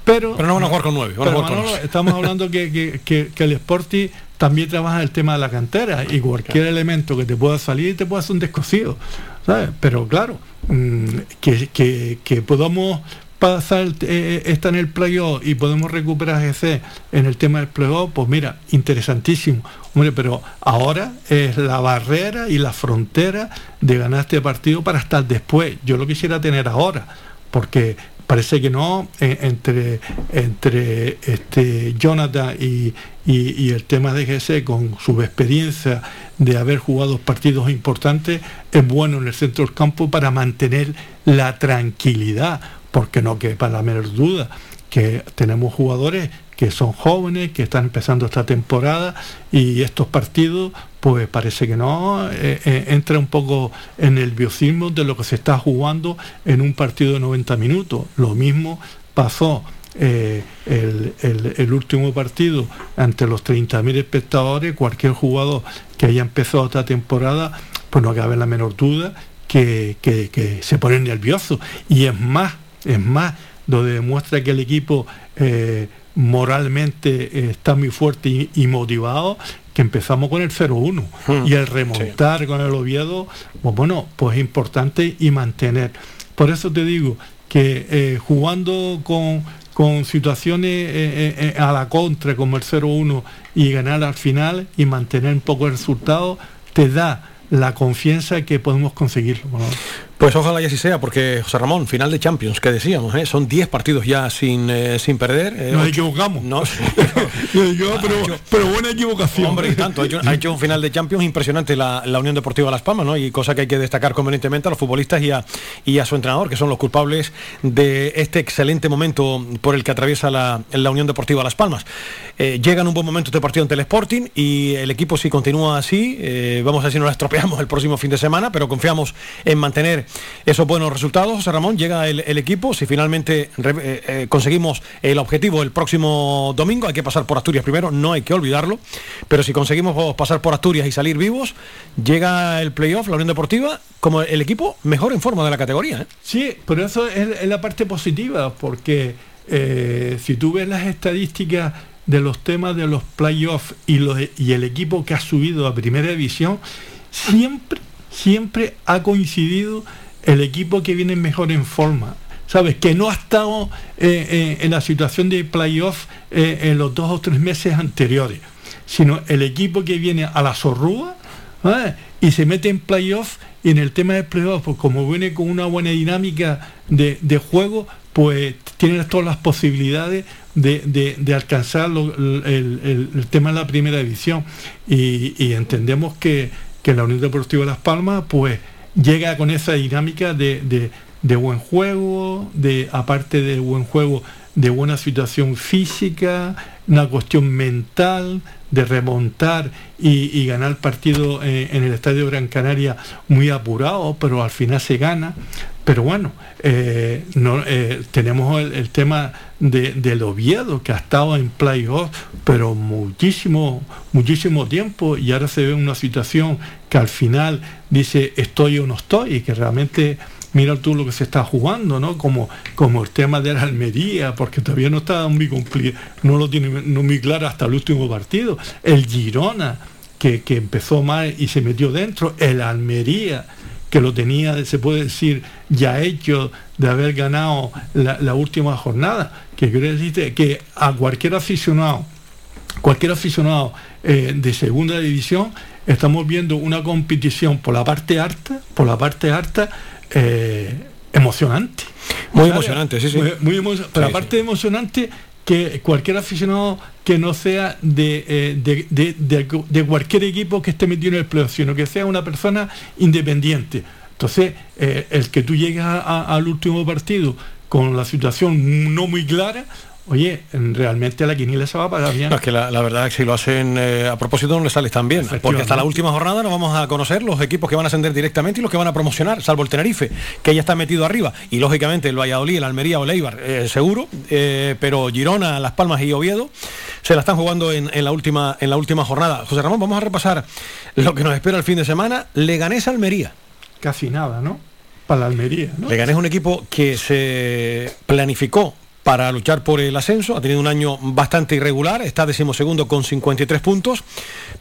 pero, pero no van a jugar con nueve. estamos hablando que, que, que el Sporting también trabaja el tema de la cantera y cualquier elemento que te pueda salir te puede hacer un descosido, ¿sabes? Pero claro, mm, que, podamos pasar eh, esta en el playoff y podemos recuperar GC en el tema del playoff, pues mira, interesantísimo. Hombre, pero ahora es la barrera y la frontera de ganar este partido para estar después. Yo lo quisiera tener ahora, porque parece que no, eh, entre, entre este Jonathan y, el tema de GC con su experiencia de haber jugado partidos importantes, es bueno en el centro del campo para mantener la tranquilidad, porque no que para la menor duda que tenemos jugadores que son jóvenes, que están empezando esta temporada y estos partidos, pues parece que no, eh, eh, entra un poco en el biocismo de lo que se está jugando en un partido de 90 minutos. Lo mismo pasó eh, el, último partido ante los 30.000 espectadores, cualquier jugador que haya empezado esta temporada, pues no cabe la menor duda que, que se pone nervioso. Y es más, es más, donde demuestra que el equipo moralmente está muy fuerte y motivado, que empezamos con el 0-1 Hmm. y el remontar con el Oviedo, pues bueno, pues es importante y mantener. Por eso te digo que eh, jugando con, con situaciones eh, eh, eh, a la contra como el 0-1 y ganar al final y mantener un poco el resultado, te da la confianza que podemos conseguirlo. ¿no? Pues ojalá y así sea, porque José Ramón, final de Champions, que decíamos, ¿eh? son 10 partidos ya sin, eh, sin perder. eh, Nos ocho- equivocamos. No, pero, pero buena equivocación. Hombre, y tanto, ha hecho, ha hecho un final de Champions impresionante la, la Unión Deportiva Las Palmas, ¿no? Y cosa que hay que destacar convenientemente a los futbolistas y a, y a su entrenador, que son los culpables de este excelente momento por el que atraviesa la, la Unión Deportiva Las Palmas. Eh, llega en un buen momento este partido ante el Sporting y el equipo si continúa así, vamos a ver si no la estropeamos el próximo fin de semana, pero confiamos en mantener esos buenos resultados. José Ramón, llega el, equipo, si finalmente eh, eh, conseguimos el objetivo el próximo domingo, hay que pasar por Asturias primero, no hay que olvidarlo, pero si conseguimos pasar por Asturias y salir vivos, llega el playoff, la Unión Deportiva, como el equipo mejor en forma de la categoría. ¿eh? Sí, pero eso es, es la parte positiva, porque si tú ves las estadísticas de los temas de los playoffs y, los, y el equipo que ha subido a primera división, siempre, siempre ha coincidido el equipo que viene mejor en forma. ¿Sabes? Que no ha estado eh, eh, en la situación de playoff eh, en los dos o tres meses anteriores, sino el equipo que viene a la zorrúa y se mete en playoff y en el tema de playoff, pues como viene con una buena dinámica de, de juego, pues tiene todas las posibilidades de, de- de alcanzar el, el- tema de la primera división. Y, y entendemos que, que la Unión Deportiva Las Palmas, pues llega con esa dinámica de, de- buen juego, de aparte de buen juego, de buena situación física, una cuestión mental, de remontar y, y ganar partido eh, en el Estadio Gran Canaria muy apurado, pero al final se gana. Pero bueno, eh, no, eh, tenemos el, el tema de, del Oviedo, que ha estado en playoff, pero muchísimo, muchísimo tiempo, y ahora se ve una situación que al final dice estoy o no estoy, y que realmente mira tú lo que se está jugando, ¿no? Como, como el tema de la Almería, porque todavía no está muy compli- no lo tiene no muy claro hasta el último partido. El Girona, que, que empezó mal y se metió dentro. El Almería, que lo tenía, se puede decir, ya hecho de haber ganado la, la última jornada. Que quiere decir que a cualquier aficionado, cualquier aficionado eh, de segunda división, estamos viendo una competición por la parte alta, por la parte alta, eh, emocionante. Muy ¿Sabes? emocionante, sí, sí. Muy, muy emo- pero Sí, aparte de emocionante, que cualquier aficionado que no sea de, eh, de, de- cualquier equipo que esté metido en el playoff, sino que sea una persona independiente. Entonces, eh, el que tú a- a- al último partido con la situación no muy clara, oye, realmente la quiniela se va a pagar bien. No, es que la, la verdad es que si lo hacen eh, a propósito no les sale tan bien, porque hasta la última jornada no vamos a conocer los equipos que van a ascender directamente y los que van a promocionar, salvo el Tenerife, que ya está metido arriba, y lógicamente el Valladolid, el Almería o el Eibar, eh, seguro, eh, pero Girona, Las Palmas y Oviedo se la están jugando en, en la última, en la última jornada. José Ramón, vamos a repasar lo que nos espera el fin de semana. Leganés Almería. Casi nada, ¿no? Para la Almería, ¿no? Leganés es un equipo que se planificó para luchar por el ascenso, ha tenido un año bastante irregular, está decimosegundo con 53 puntos,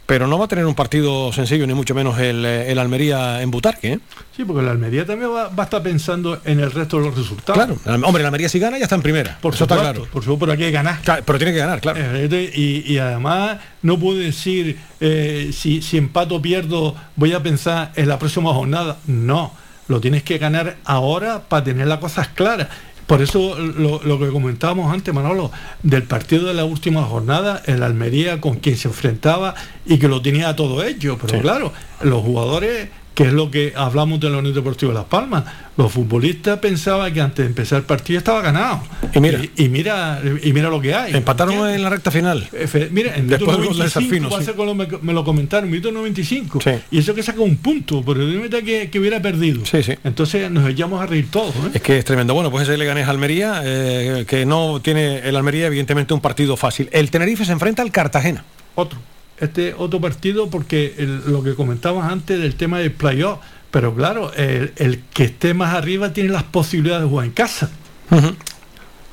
pero no va a tener un partido sencillo, ni mucho menos el, eh, el Almería en Butarque. ¿eh? Sí, porque la Almería también va, va a estar pensando en el resto de los resultados. Claro, el- hombre, el Almería si gana ya está en primera, Por eso está supuesto, claro. Por supuesto, pero hay que ganar. pero tiene que ganar, claro. Eh, y, y además no puedo decir eh, si, si empato o pierdo, voy a pensar en la próxima jornada. No, lo tienes que ganar ahora para tener las cosas claras. Por eso lo, lo que comentábamos antes, Manolo, del partido de la última jornada, el Almería con quien se enfrentaba y que lo tenía todo hecho. Pero Sí. claro, los jugadores, que es lo que hablamos de la Unión Deportiva Las Palmas, los futbolistas pensaban que antes de empezar el partido estaba ganado. Y mira. y, y mira, y mira lo que hay. Empataron en la recta final. Efe- Mira, en Después minuto del gol de 95, Sarfino, sí. me, me lo comentaron, minuto 95. Y eso que saca un punto, pero dime que, que hubiera perdido. Entonces nos echamos a reír todos. ¿eh? Es que es tremendo. Bueno, pues ese Leganés Almería, eh, que no tiene el Almería, evidentemente, un partido fácil. El Tenerife se enfrenta al Cartagena. Otro. Este otro partido porque el- lo que comentabas antes del tema del playoff, pero claro, el, el que esté más arriba tiene las posibilidades de jugar en casa.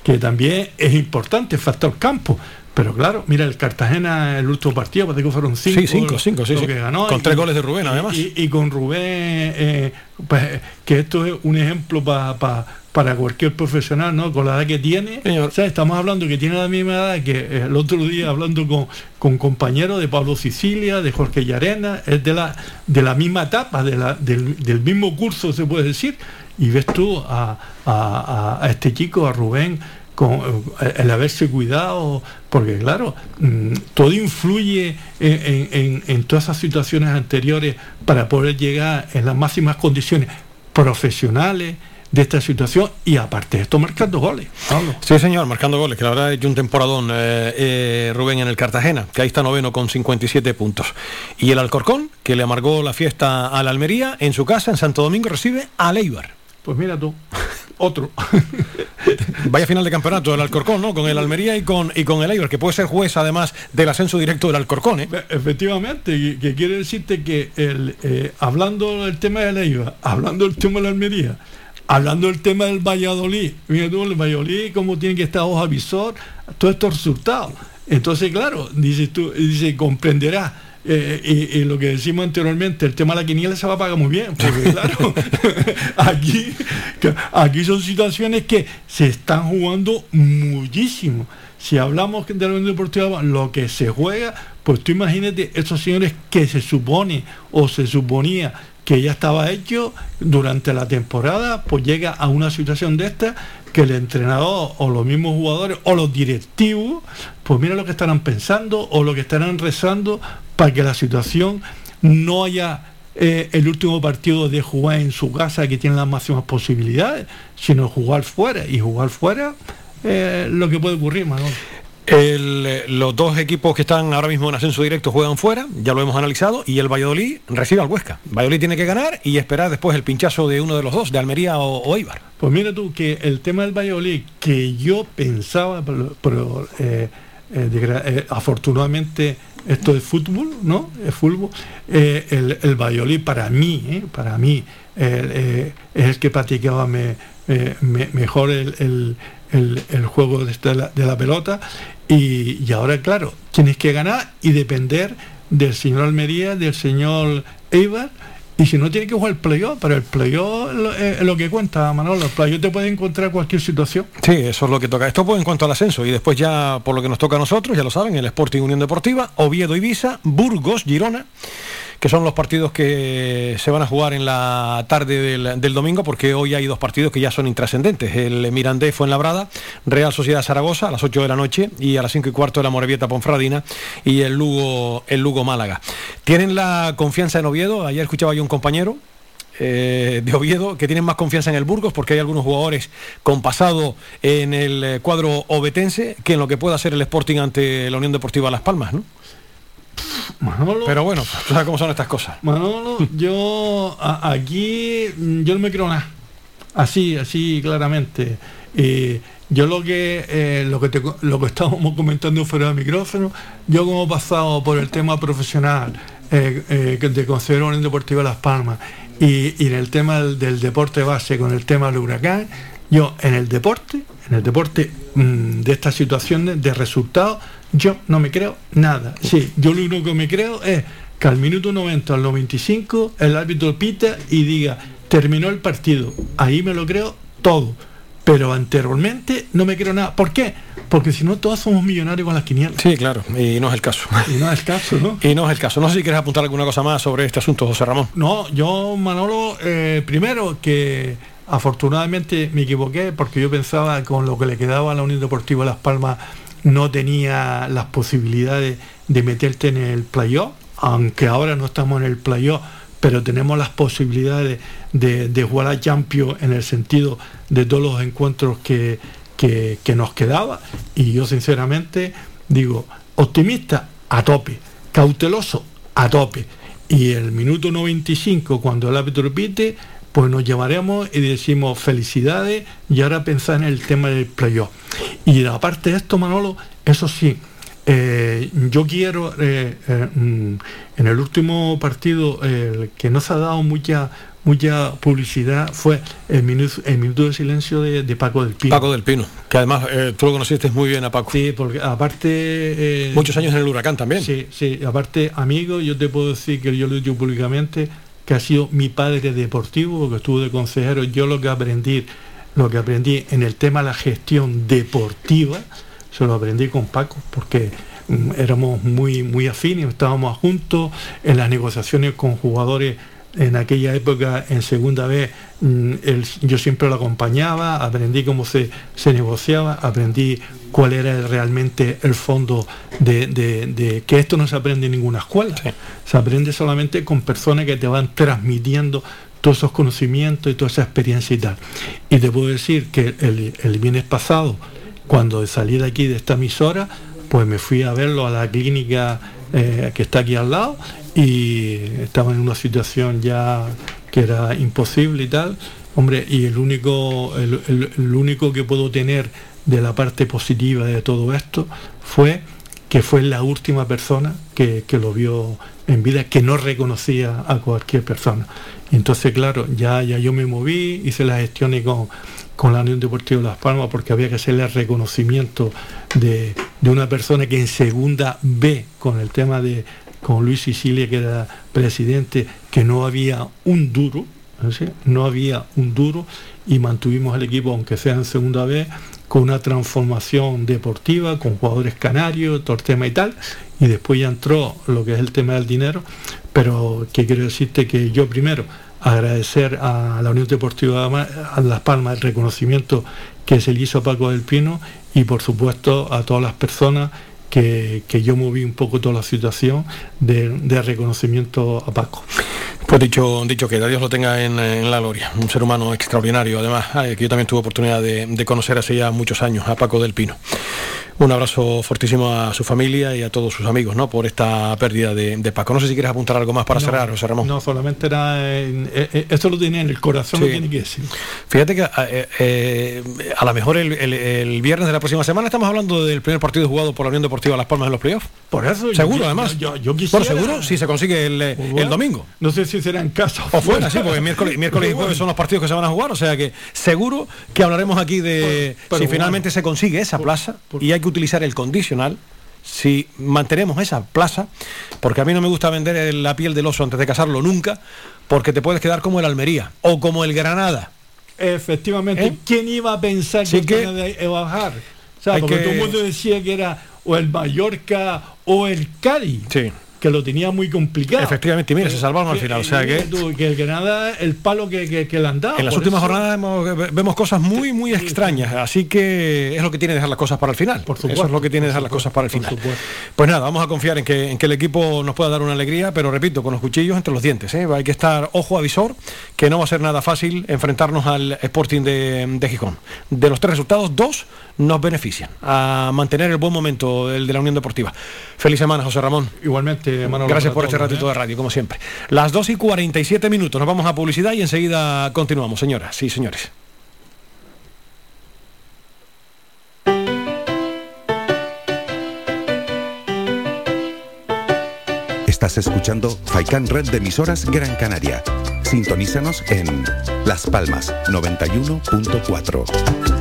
que también es importante, factor campo. Pero claro, mira, el Cartagena, el último partido, parece que fueron cinco. Sí, cinco, cinco, sí, lo sí. que ganó. Con Y- tres goles de Rubén, además. Y, y con Rubén, eh, pues, que esto es un ejemplo pa- pa- para cualquier profesional, ¿no? Con la edad que tiene. O sea, estamos hablando que tiene la misma edad que eh, el otro día hablando con, con compañeros de Pablo Sicilia, de Jorge Llarena, es de la, de la misma etapa, de la, del, del mismo curso, se puede decir. Y ves tú a, a- a- este chico, a Rubén, con eh, el haberse cuidado, porque claro, mm, todo influye en, en- en- en todas esas situaciones anteriores para poder llegar en las máximas condiciones profesionales de esta situación y aparte de esto marcando goles. Pablo. Sí, señor, marcando goles, que la verdad hecho un temporadón eh, eh, Rubén en el Cartagena, que ahí está noveno con 57 puntos. Y el Alcorcón, que le amargó la fiesta a la Almería, en su casa, en Santo Domingo, recibe a Leibar. Pues mira tú, otro. Vaya final de campeonato del Alcorcón, ¿no? Con el Almería y con, y con el Eibar, que puede ser juez además del ascenso directo del Alcorcón, ¿eh? Efectivamente, que quiere decirte que el, eh, hablando del tema de la IVA, hablando del tema de la Almería, hablando del tema del Valladolid, mira tú, el Valladolid, cómo tiene que estar ojo avisor, todos estos resultados. Entonces, claro, dices tú, dice, comprenderás. eh, y, y lo que decimos anteriormente, el tema de la quiniela se va a pagar muy bien, porque claro, aquí, aquí son situaciones que se están jugando muchísimo. Si hablamos de la Unión Deportiva, lo que se juega, pues tú imagínate esos señores que se supone o se suponía que ya estaba hecho durante la temporada, pues llega a una situación de esta que el entrenador o los mismos jugadores o los directivos, pues mira lo que estarán pensando o lo que estarán rezando para que la situación no haya eh, el último partido de jugar en su casa que tiene las máximas posibilidades, sino jugar fuera. Y jugar fuera eh, lo que puede ocurrir, Manolo. Eh, los dos equipos que están ahora mismo en ascenso directo juegan fuera, ya lo hemos analizado, y el Valladolid recibe al Huesca. Valladolid tiene que ganar y esperar después el pinchazo de uno de los dos, de Almería o, o Eibar. Pues mira tú que el tema del Valladolid, que yo pensaba, pero, eh, eh, afortunadamente esto es fútbol, ¿no? Es fútbol. El, el Valladolid para mí, para mí, es el que practicaba me- me- mejor el- el- juego de, la pelota. Y, ahora, claro, tienes que ganar y depender del señor Almería, del señor Eibar. Y si no, tiene que jugar el playoff, pero el playoff es lo que cuenta, Manolo. El playoff te puede encontrar cualquier situación. Sí, eso es lo que toca. Esto pues en cuanto al ascenso. Y después ya, por lo que nos toca a nosotros, ya lo saben, el Sporting Unión Deportiva, Oviedo Ibiza, Burgos, Girona, que son los partidos que se van a jugar en la tarde del, domingo, porque hoy hay dos partidos que ya son intrascendentes. El Mirandés Fuenlabrada, Real Sociedad Zaragoza a las 8 de la noche y a las 5 y cuarto de la Morevieta Ponfradina y el Lugo, el Lugo Málaga. ¿Tienen la confianza en Oviedo? Ayer escuchaba yo un compañero eh, de Oviedo que tienen más confianza en el Burgos porque hay algunos jugadores con pasado en el cuadro obetense que en lo que pueda hacer el Sporting ante la Unión Deportiva Las Palmas, ¿no? Manolo, Pero bueno, tú sabes cómo son estas cosas. Manolo, yo a- aquí yo no me creo nada. Así, así claramente. Eh, yo lo que eh, lo que te lo que estábamos comentando fuera del micrófono, yo como he pasado por el tema profesional eh, eh, que de Consejo Unión Deportiva Las Palmas y, y en el tema del, del deporte base con el tema del huracán, yo en el deporte, en el deporte mm, de estas situaciones de resultados, yo no me creo nada. Sí, yo lo único que me creo es que al minuto 90, al 95, el árbitro pita y diga, terminó el partido. Ahí me lo creo todo. Pero anteriormente no me creo nada. ¿Por qué? Porque si no, todos somos millonarios con las quinielas. Sí, claro, y no es el caso. Y no es el caso, ¿no? Y no es el caso. No sé si quieres apuntar alguna cosa más sobre este asunto, José Ramón. No, yo, Manolo, eh, primero que afortunadamente me equivoqué porque yo pensaba con lo que le quedaba a la Unión Deportiva Las Palmas no tenía las posibilidades de meterte en el playoff, aunque ahora no estamos en el playoff, pero tenemos las posibilidades de, jugar a Champions en el sentido de todos los encuentros que, que, nos quedaba. Y yo sinceramente digo, optimista a tope, cauteloso a tope. Y el minuto 95, cuando el árbitro pite, pues nos llamaremos y decimos felicidades y ahora pensar en el tema del playoff. Y aparte de esto, Manolo, eso sí, eh, yo quiero, eh, eh, mm, en el último partido, eh, que no se ha dado mucha, mucha publicidad fue el minuto, el minuto de silencio de, Paco del Pino. Paco del Pino, que además eh, tú lo conociste muy bien a Paco. Sí, porque aparte... Eh, Muchos años en el huracán también. Sí, sí, aparte amigo, yo te puedo decir que yo lo he dicho públicamente, que ha sido mi padre deportivo, porque estuvo de consejero, yo lo que aprendí, lo que aprendí en el tema de la gestión deportiva, se lo aprendí con Paco, porque mm, éramos muy, muy afines, estábamos juntos en las negociaciones con jugadores en aquella época en segunda vez mm, yo siempre lo acompañaba, aprendí cómo se, se, negociaba, aprendí cuál era realmente el fondo de, que esto no se aprende en ninguna escuela, se aprende solamente con personas que te van transmitiendo todos esos conocimientos y toda esa experiencia y tal. Y te puedo decir que el, el viernes pasado, cuando salí de aquí de esta emisora, pues me fui a verlo a la clínica eh, que está aquí al lado y estaba en una situación ya que era imposible y tal. Hombre, y el único, el, único que puedo tener de la parte positiva de todo esto fue que fue la última persona que, lo vio en vida, que no reconocía a cualquier persona. Entonces, claro, ya, ya yo me moví, hice las gestiones con, con la Unión Deportiva de Las Palmas porque había que hacerle el reconocimiento de, de, una persona que en segunda B, con el tema de, con Luis Sicilia, que era presidente, que no había un duro, no había un duro y mantuvimos el equipo, aunque sea en segunda vez, con una transformación deportiva, con jugadores canarios, todo tema y tal, y después ya entró lo que es el tema del dinero, pero que quiero decirte que yo primero agradecer a la Unión Deportiva de Las Palmas el reconocimiento que se le hizo a Paco del Pino y por supuesto a todas las personas que, yo moví un poco toda la situación de, reconocimiento a Paco. Pues dicho, dicho que Dios lo tenga en, la gloria, un ser humano extraordinario, además, que yo también tuve oportunidad de, de conocer hace ya muchos años a Paco del Pino. Un abrazo fortísimo a su familia y a todos sus amigos, ¿no? Por esta pérdida de, Paco. No sé si quieres apuntar algo más para cerrar, José Ramón. No, solamente era. Eh, eh, esto lo tiene en el corazón, lo tiene que decir. Fíjate que eh, a lo mejor el, viernes de la próxima semana estamos hablando del primer partido jugado por la Unión Deportiva Las Palmas en los playoffs. Por eso. Seguro, además. Yo, quisiera... seguro, si se consigue el, pues domingo. No sé si será en casa o, fuera. sí, porque miércoles, miércoles y jueves son los partidos que se van a jugar. O sea que seguro que hablaremos aquí de si finalmente se consigue esa plaza y hay que utilizar el condicional si mantenemos esa plaza, porque a mí no me gusta vender la piel del oso antes de casarlo nunca, porque te puedes quedar como el Almería o como el Granada. Efectivamente, ¿Eh? ¿quién iba a pensar que, que iba a bajar? porque todo el mundo decía que era o el Mallorca o el Cádiz. Sí que lo tenía muy complicado. Efectivamente, mira, se salvaron al final. O sea que, que el Granada, el palo que, le han dado. En las últimas jornadas vemos cosas muy, muy extrañas. Así que es lo que tiene dejar las cosas para el final. Por supuesto, Eso es lo que tiene dejar las cosas para el final. Pues nada, vamos a confiar en que, en que el equipo nos pueda dar una alegría, pero repito, con los cuchillos entre los dientes. ¿eh? Hay que estar ojo a visor, que no va a ser nada fácil enfrentarnos al Sporting de, de Gijón. De los tres resultados, dos nos benefician a mantener el buen momento, el de la Unión Deportiva. Feliz semana, José Ramón. Igualmente, Manolo. Gracias por este ratito ¿eh? de radio, como siempre. Las 2 y 47 minutos, nos vamos a publicidad y enseguida continuamos, señoras y señores. Estás escuchando Faikan Red de emisoras Gran Canaria. Sintonízanos en Las Palmas 91.4.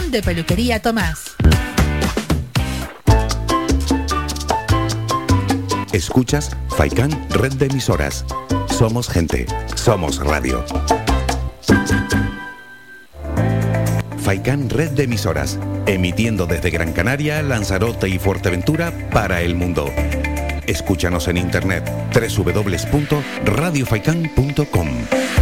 de Peluquería Tomás. Escuchas Faikán Red de Emisoras. Somos gente, somos radio. Faikán Red de Emisoras, emitiendo desde Gran Canaria, Lanzarote y Fuerteventura para el mundo. Escúchanos en internet www.radiofaikan.com.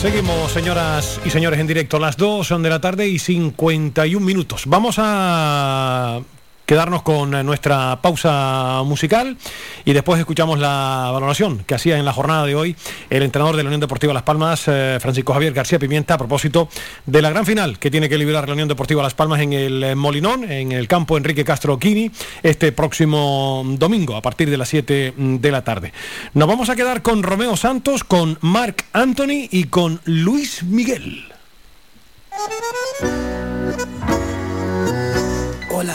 Seguimos, señoras y señores, en directo. Las 2 son de la tarde y 51 minutos. Vamos a quedarnos con nuestra pausa musical y después escuchamos la valoración que hacía en la jornada de hoy el entrenador de la Unión Deportiva Las Palmas, eh, Francisco Javier García Pimienta, a propósito de la gran final que tiene que liberar la Unión Deportiva Las Palmas en el eh, Molinón, en el campo Enrique Castro Quini, este próximo domingo a partir de las 7 de la tarde. Nos vamos a quedar con Romeo Santos, con Marc Anthony y con Luis Miguel. Hola,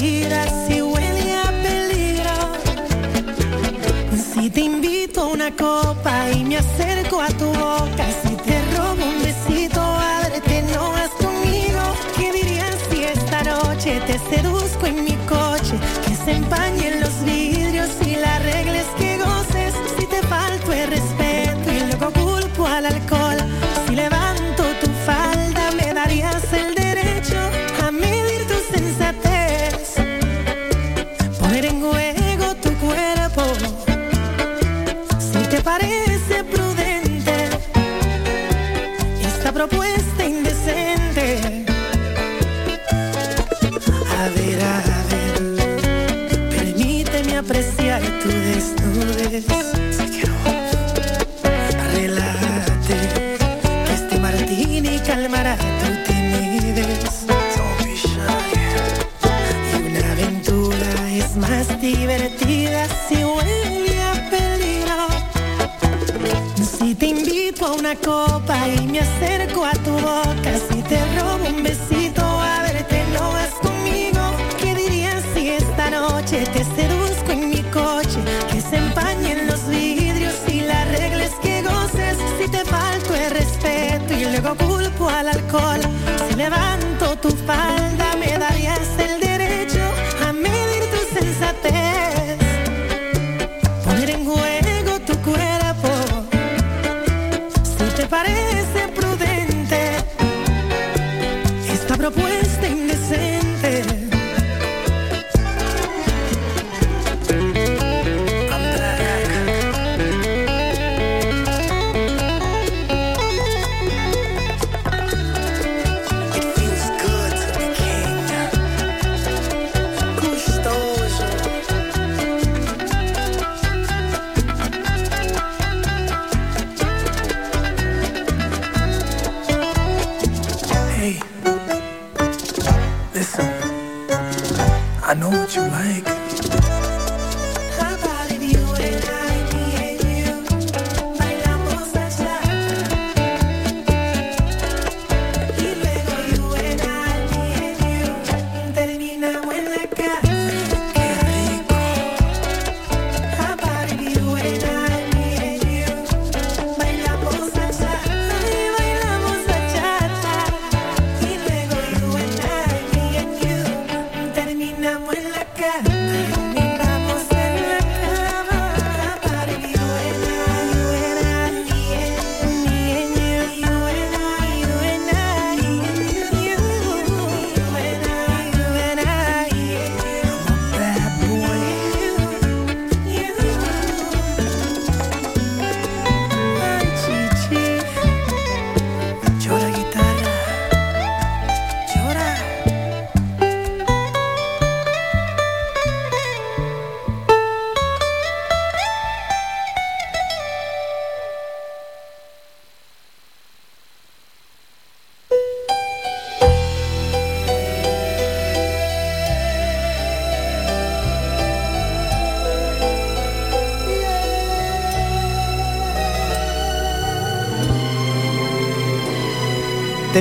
copa y me acerco a tu boca,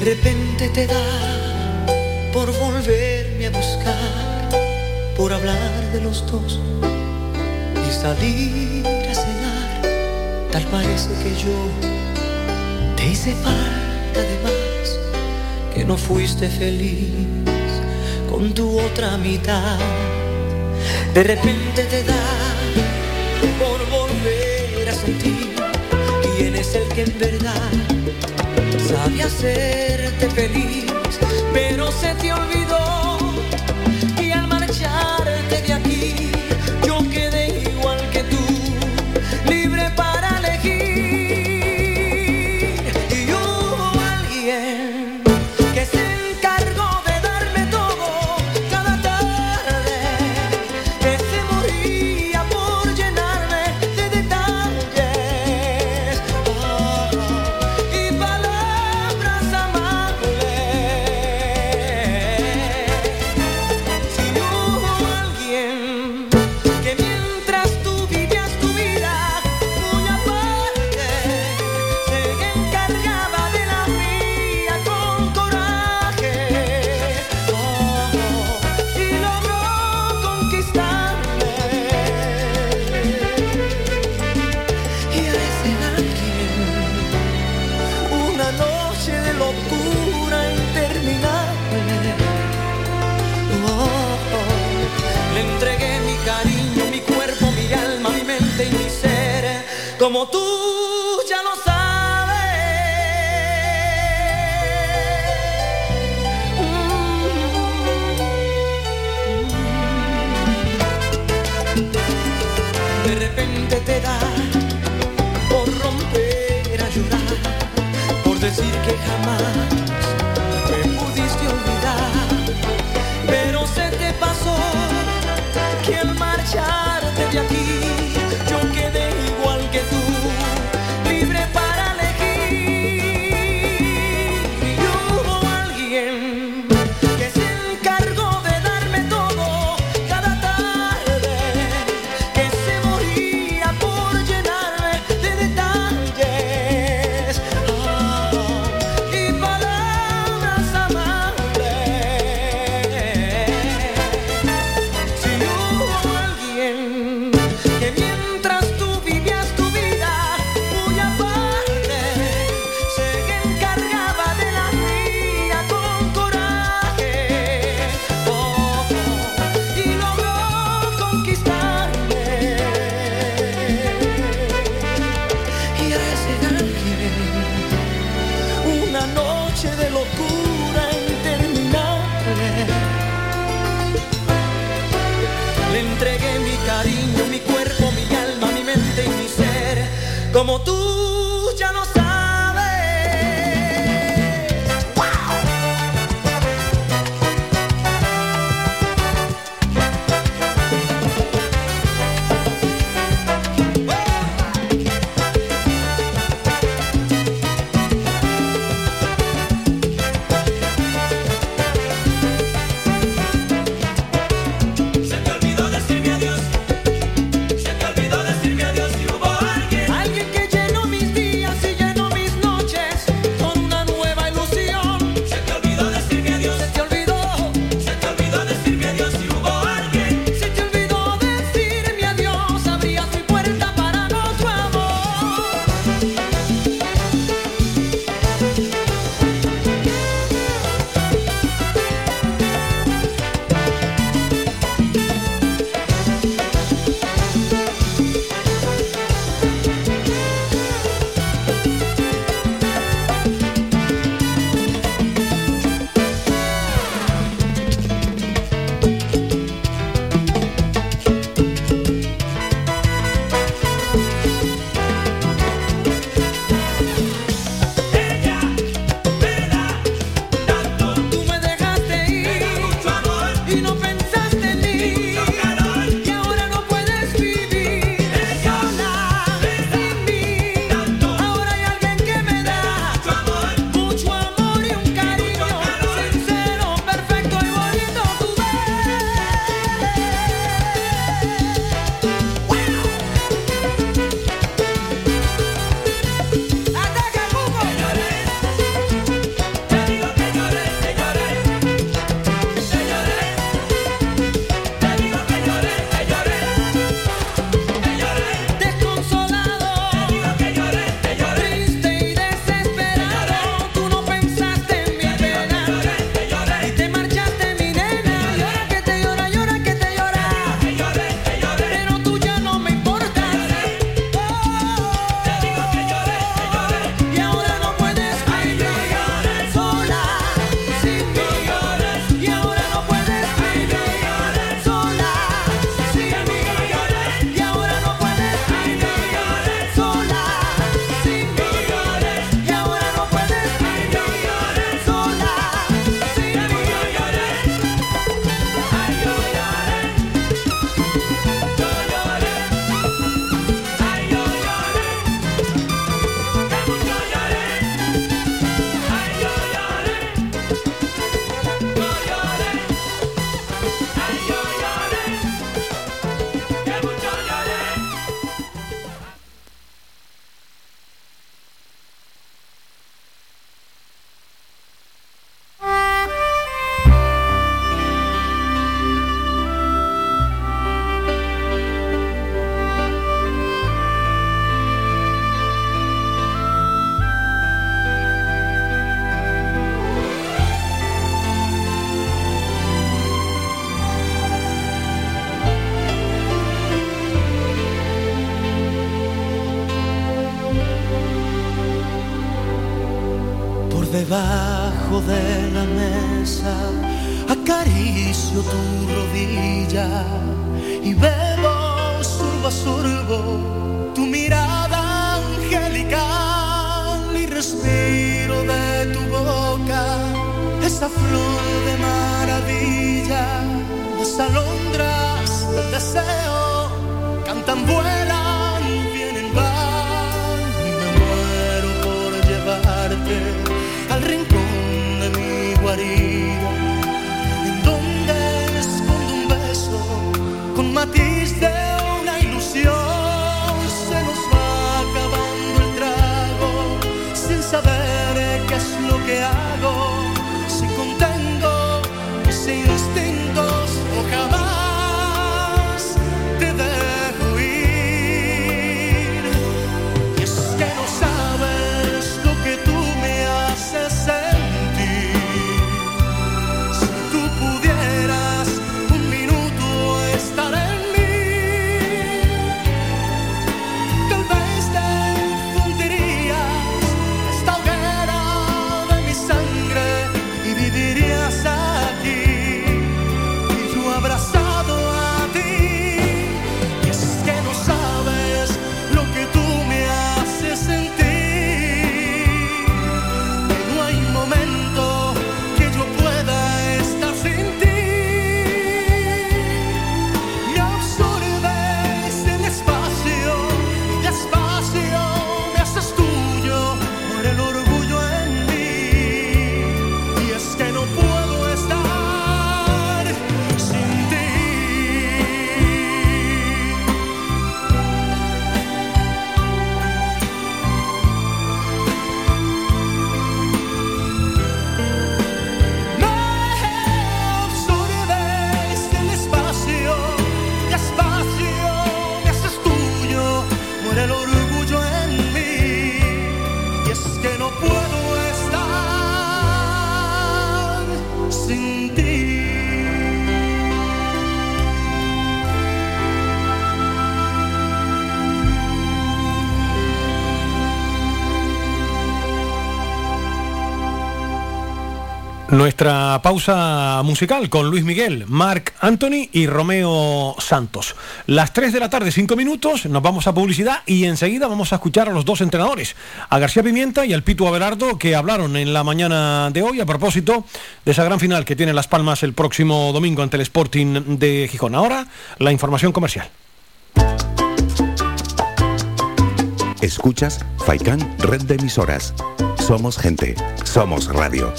de repente te da por volverme a buscar, por hablar de los dos y salir a cenar. Tal parece que yo te hice falta de más, que no fuiste feliz con tu otra mitad. De repente te da por volver a sentir quién es el que en verdad sabe hacerte feliz, pero se te olvidó. Nuestra pausa musical con Luis Miguel, Marc Anthony y Romeo Santos. Las 3 de la tarde, 5 minutos, nos vamos a publicidad y enseguida vamos a escuchar a los dos entrenadores, a García Pimienta y al Pitu Abelardo, que hablaron en la mañana de hoy a propósito de esa gran final que tiene Las Palmas el próximo domingo ante el Sporting de Gijón. Ahora, la información comercial. Escuchas Faikán Red de Emisoras. Somos gente, somos radio.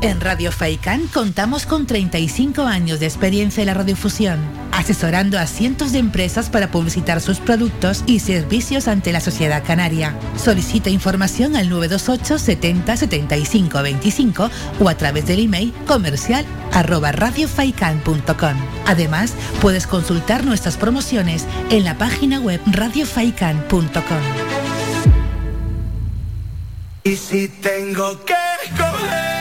En Radio Faicán contamos con 35 años de experiencia en la radiofusión, asesorando a cientos de empresas para publicitar sus productos y servicios ante la sociedad canaria. Solicita información al 928 70 75 25 o a través del email comercial arroba radiofaikan.com. Además, puedes consultar nuestras promociones en la página web radiofaikan.com. Y si tengo que escoger.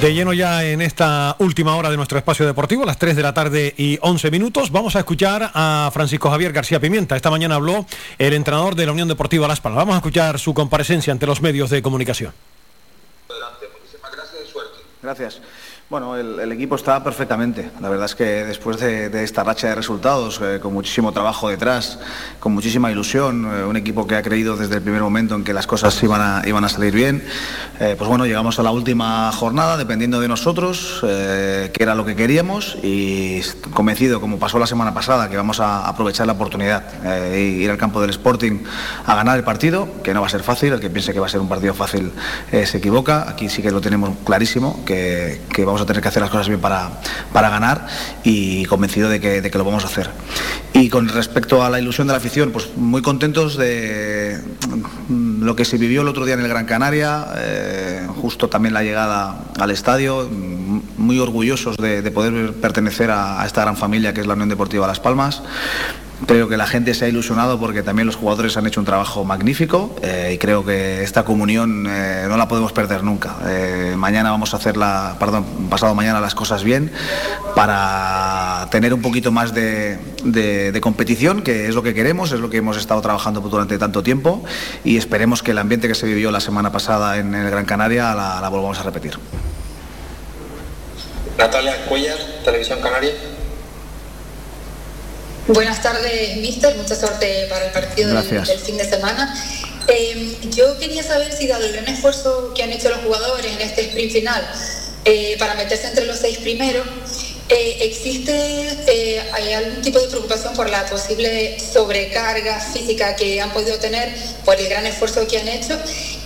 de lleno ya en esta última hora de nuestro espacio deportivo, las 3 de la tarde y 11 minutos, vamos a escuchar a Francisco Javier García Pimienta. Esta mañana habló el entrenador de la Unión Deportiva Las Palmas. Vamos a escuchar su comparecencia ante los medios de comunicación. Gracias. Bueno, el, equipo está perfectamente. La verdad es que después de, esta racha de resultados, eh, con muchísimo trabajo detrás, con muchísima ilusión, eh, un equipo que ha creído desde el primer momento en que las cosas iban a, salir bien, eh, pues bueno, llegamos a la última jornada dependiendo de nosotros, que era lo que queríamos y convencido, como pasó la semana pasada, que vamos a aprovechar la oportunidad e ir al campo del Sporting a ganar el partido, que no va a ser fácil, el que piense que va a ser un partido fácil se equivoca, aquí sí que lo tenemos clarísimo, que, que vamos a tener que hacer las cosas bien para, para ganar y convencido de que, de que lo vamos a hacer. Y con respecto a la ilusión de la afición, pues muy contentos de mm, lo que se vivió el otro día en el Gran Canaria, eh, justo también la llegada al estadio, mm, muy orgullosos de, de poder pertenecer a, a esta gran familia que es la Unión Deportiva Las Palmas. Creo que la gente se ha ilusionado porque también los jugadores han hecho un trabajo magnífico eh, y creo que esta comunión eh, no la podemos perder nunca. Eh, mañana vamos a hacer la, perdón, pasado mañana las cosas bien para tener un poquito más de, competición, que es lo que queremos, es lo que hemos estado trabajando durante tanto tiempo y esperemos que el ambiente que se vivió la semana pasada en el Gran Canaria la, la volvamos a repetir. Natalia Cuellar, Televisión Canaria. Buenas tardes, mister. Mucha suerte para el partido del, fin de semana. Eh, yo quería saber si, dado el gran esfuerzo que han hecho los jugadores en este sprint final eh, para meterse entre los seis primeros, eh, ¿existe hay algún tipo de preocupación por la posible sobrecarga física que han podido tener por el gran esfuerzo que han hecho?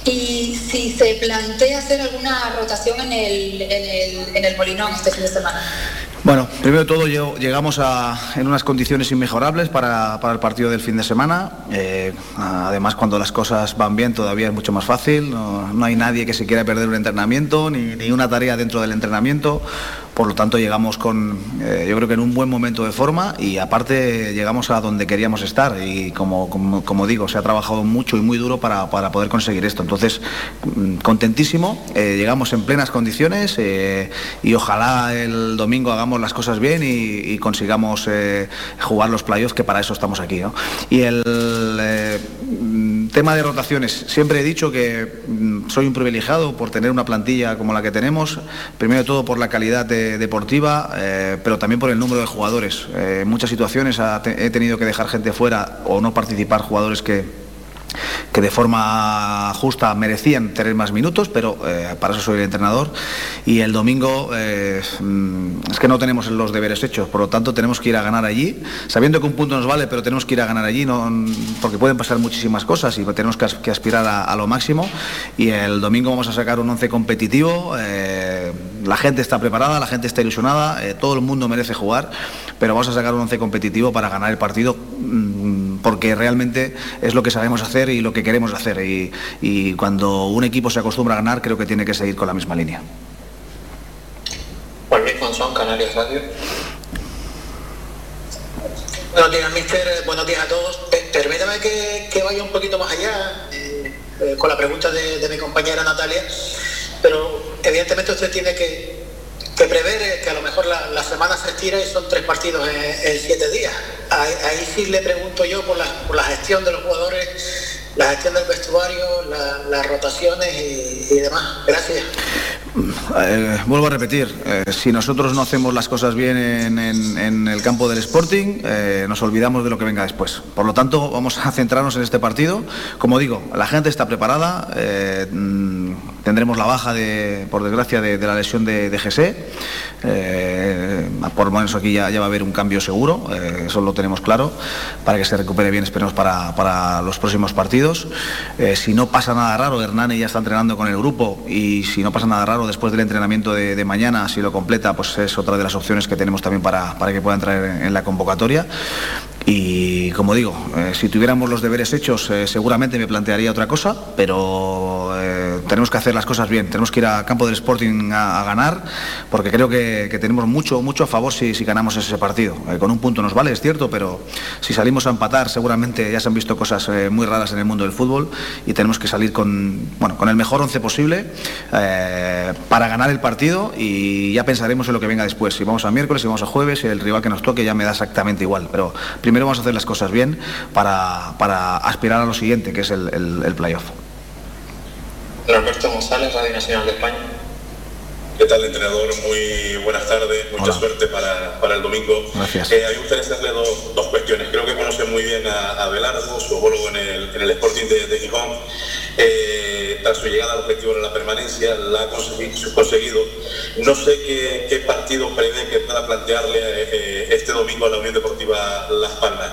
Y si se plantea hacer alguna rotación en el, en el, en el Molinón este fin de semana. Bueno, primero de todo llegamos a- en unas condiciones inmejorables para, para el partido del fin de semana. Eh, además, cuando las cosas van bien todavía es mucho más fácil. No, no hay nadie que se quiera perder un entrenamiento ni, ni una tarea dentro del entrenamiento. Por lo tanto, llegamos con, eh, yo creo que en un buen momento de forma y aparte llegamos a donde queríamos estar. Y como, como, digo, se ha trabajado mucho y muy duro para, para poder conseguir esto. Entonces, mm, contentísimo. Eh, llegamos en plenas condiciones eh, y ojalá el domingo hagamos las cosas bien y, consigamos jugar los playoffs, que para eso estamos aquí. ¿no? Y el mm, tema de rotaciones, siempre he dicho que mm, soy un privilegiado por tener una plantilla como la que tenemos, primero de todo por la calidad de- deportiva, eh, pero también por el número de jugadores. Eh, en muchas situaciones he tenido que dejar gente fuera o no participar jugadores que que de forma justa merecían tener más minutos, pero eh, para eso soy el entrenador. Y el domingo eh, mm, es que no tenemos los deberes hechos, por lo tanto tenemos que ir a ganar allí, sabiendo que un punto nos vale, pero tenemos que ir a ganar allí, no, porque pueden pasar muchísimas cosas y tenemos que, as- que aspirar a, lo máximo. Y el domingo vamos a sacar un once competitivo, eh, la gente está preparada, la gente está ilusionada, todo el mundo merece jugar, pero vamos a sacar un once competitivo para ganar el partido. mm, porque realmente es lo que sabemos hacer y lo que queremos hacer. Y, y cuando un equipo se acostumbra a ganar, creo que tiene que seguir con la misma línea. Juan Luis Monzón, Canarias Radio. Buenos días, mister. Buenos días a todos. Eh, permítame que, que vaya un poquito más allá eh, eh, con la pregunta de, de mi compañera Natalia, pero evidentemente usted tiene que, que prever que a lo mejor la, la semana se estira y son tres partidos en, siete días. Ahí, sí le pregunto yo por la, por la gestión de los jugadores, la gestión del vestuario, la- las rotaciones y, demás. Gracias. Eh, vuelvo a repetir, eh, si nosotros no hacemos las cosas bien en, en- el campo del Sporting, eh, nos olvidamos de lo que venga después. Por lo tanto, vamos a centrarnos en este partido. Como digo, la gente está preparada, mm, tendremos la baja, de, por desgracia, de, la lesión de, de Gesé. Eh, por lo menos aquí ya, va a haber un cambio seguro, eh, eso lo tenemos claro, para que se recupere bien, esperemos, para, para los próximos partidos. Eh, si no pasa nada raro, Hernani ya está entrenando con el grupo y si no pasa nada raro después del entrenamiento de, mañana, si lo completa, pues es otra de las opciones que tenemos también para, para que pueda entrar en, la convocatoria. Y como digo, si tuviéramos los deberes hechos, seguramente me plantearía otra cosa, pero tenemos que hacer las cosas bien. Tenemos que ir a campo del Sporting a, ganar, porque creo que, tenemos mucho, mucho a favor si, ganamos ese partido. Eh, con un punto nos vale, es cierto, pero si salimos a empatar, seguramente ya se han visto cosas eh, muy raras en el mundo del fútbol y tenemos que salir con, bueno, con el mejor once posible eh, para ganar el partido y ya pensaremos en lo que venga después. Si vamos a miércoles, si vamos a jueves, si el rival que nos toque ya me da exactamente igual. Pero primero vamos a hacer las cosas bien para, para aspirar a lo siguiente, que es el, el- el playoff. Roberto González, Radio Nacional de España. ¿Qué tal, entrenador? Muy buenas tardes, mucha suerte para, para el domingo. Gracias. Eh, a mí me gustaría hacerle dos, dos cuestiones. Creo que conoce muy bien a, a Belardo, su homólogo en el, en el Sporting de, de Gijón. Eh, tras su llegada al objetivo de la permanencia, la ha consegui- conseguido. No sé qué, qué partido prevé que pueda plantearle eh, este domingo a la Unión Deportiva Las Palmas.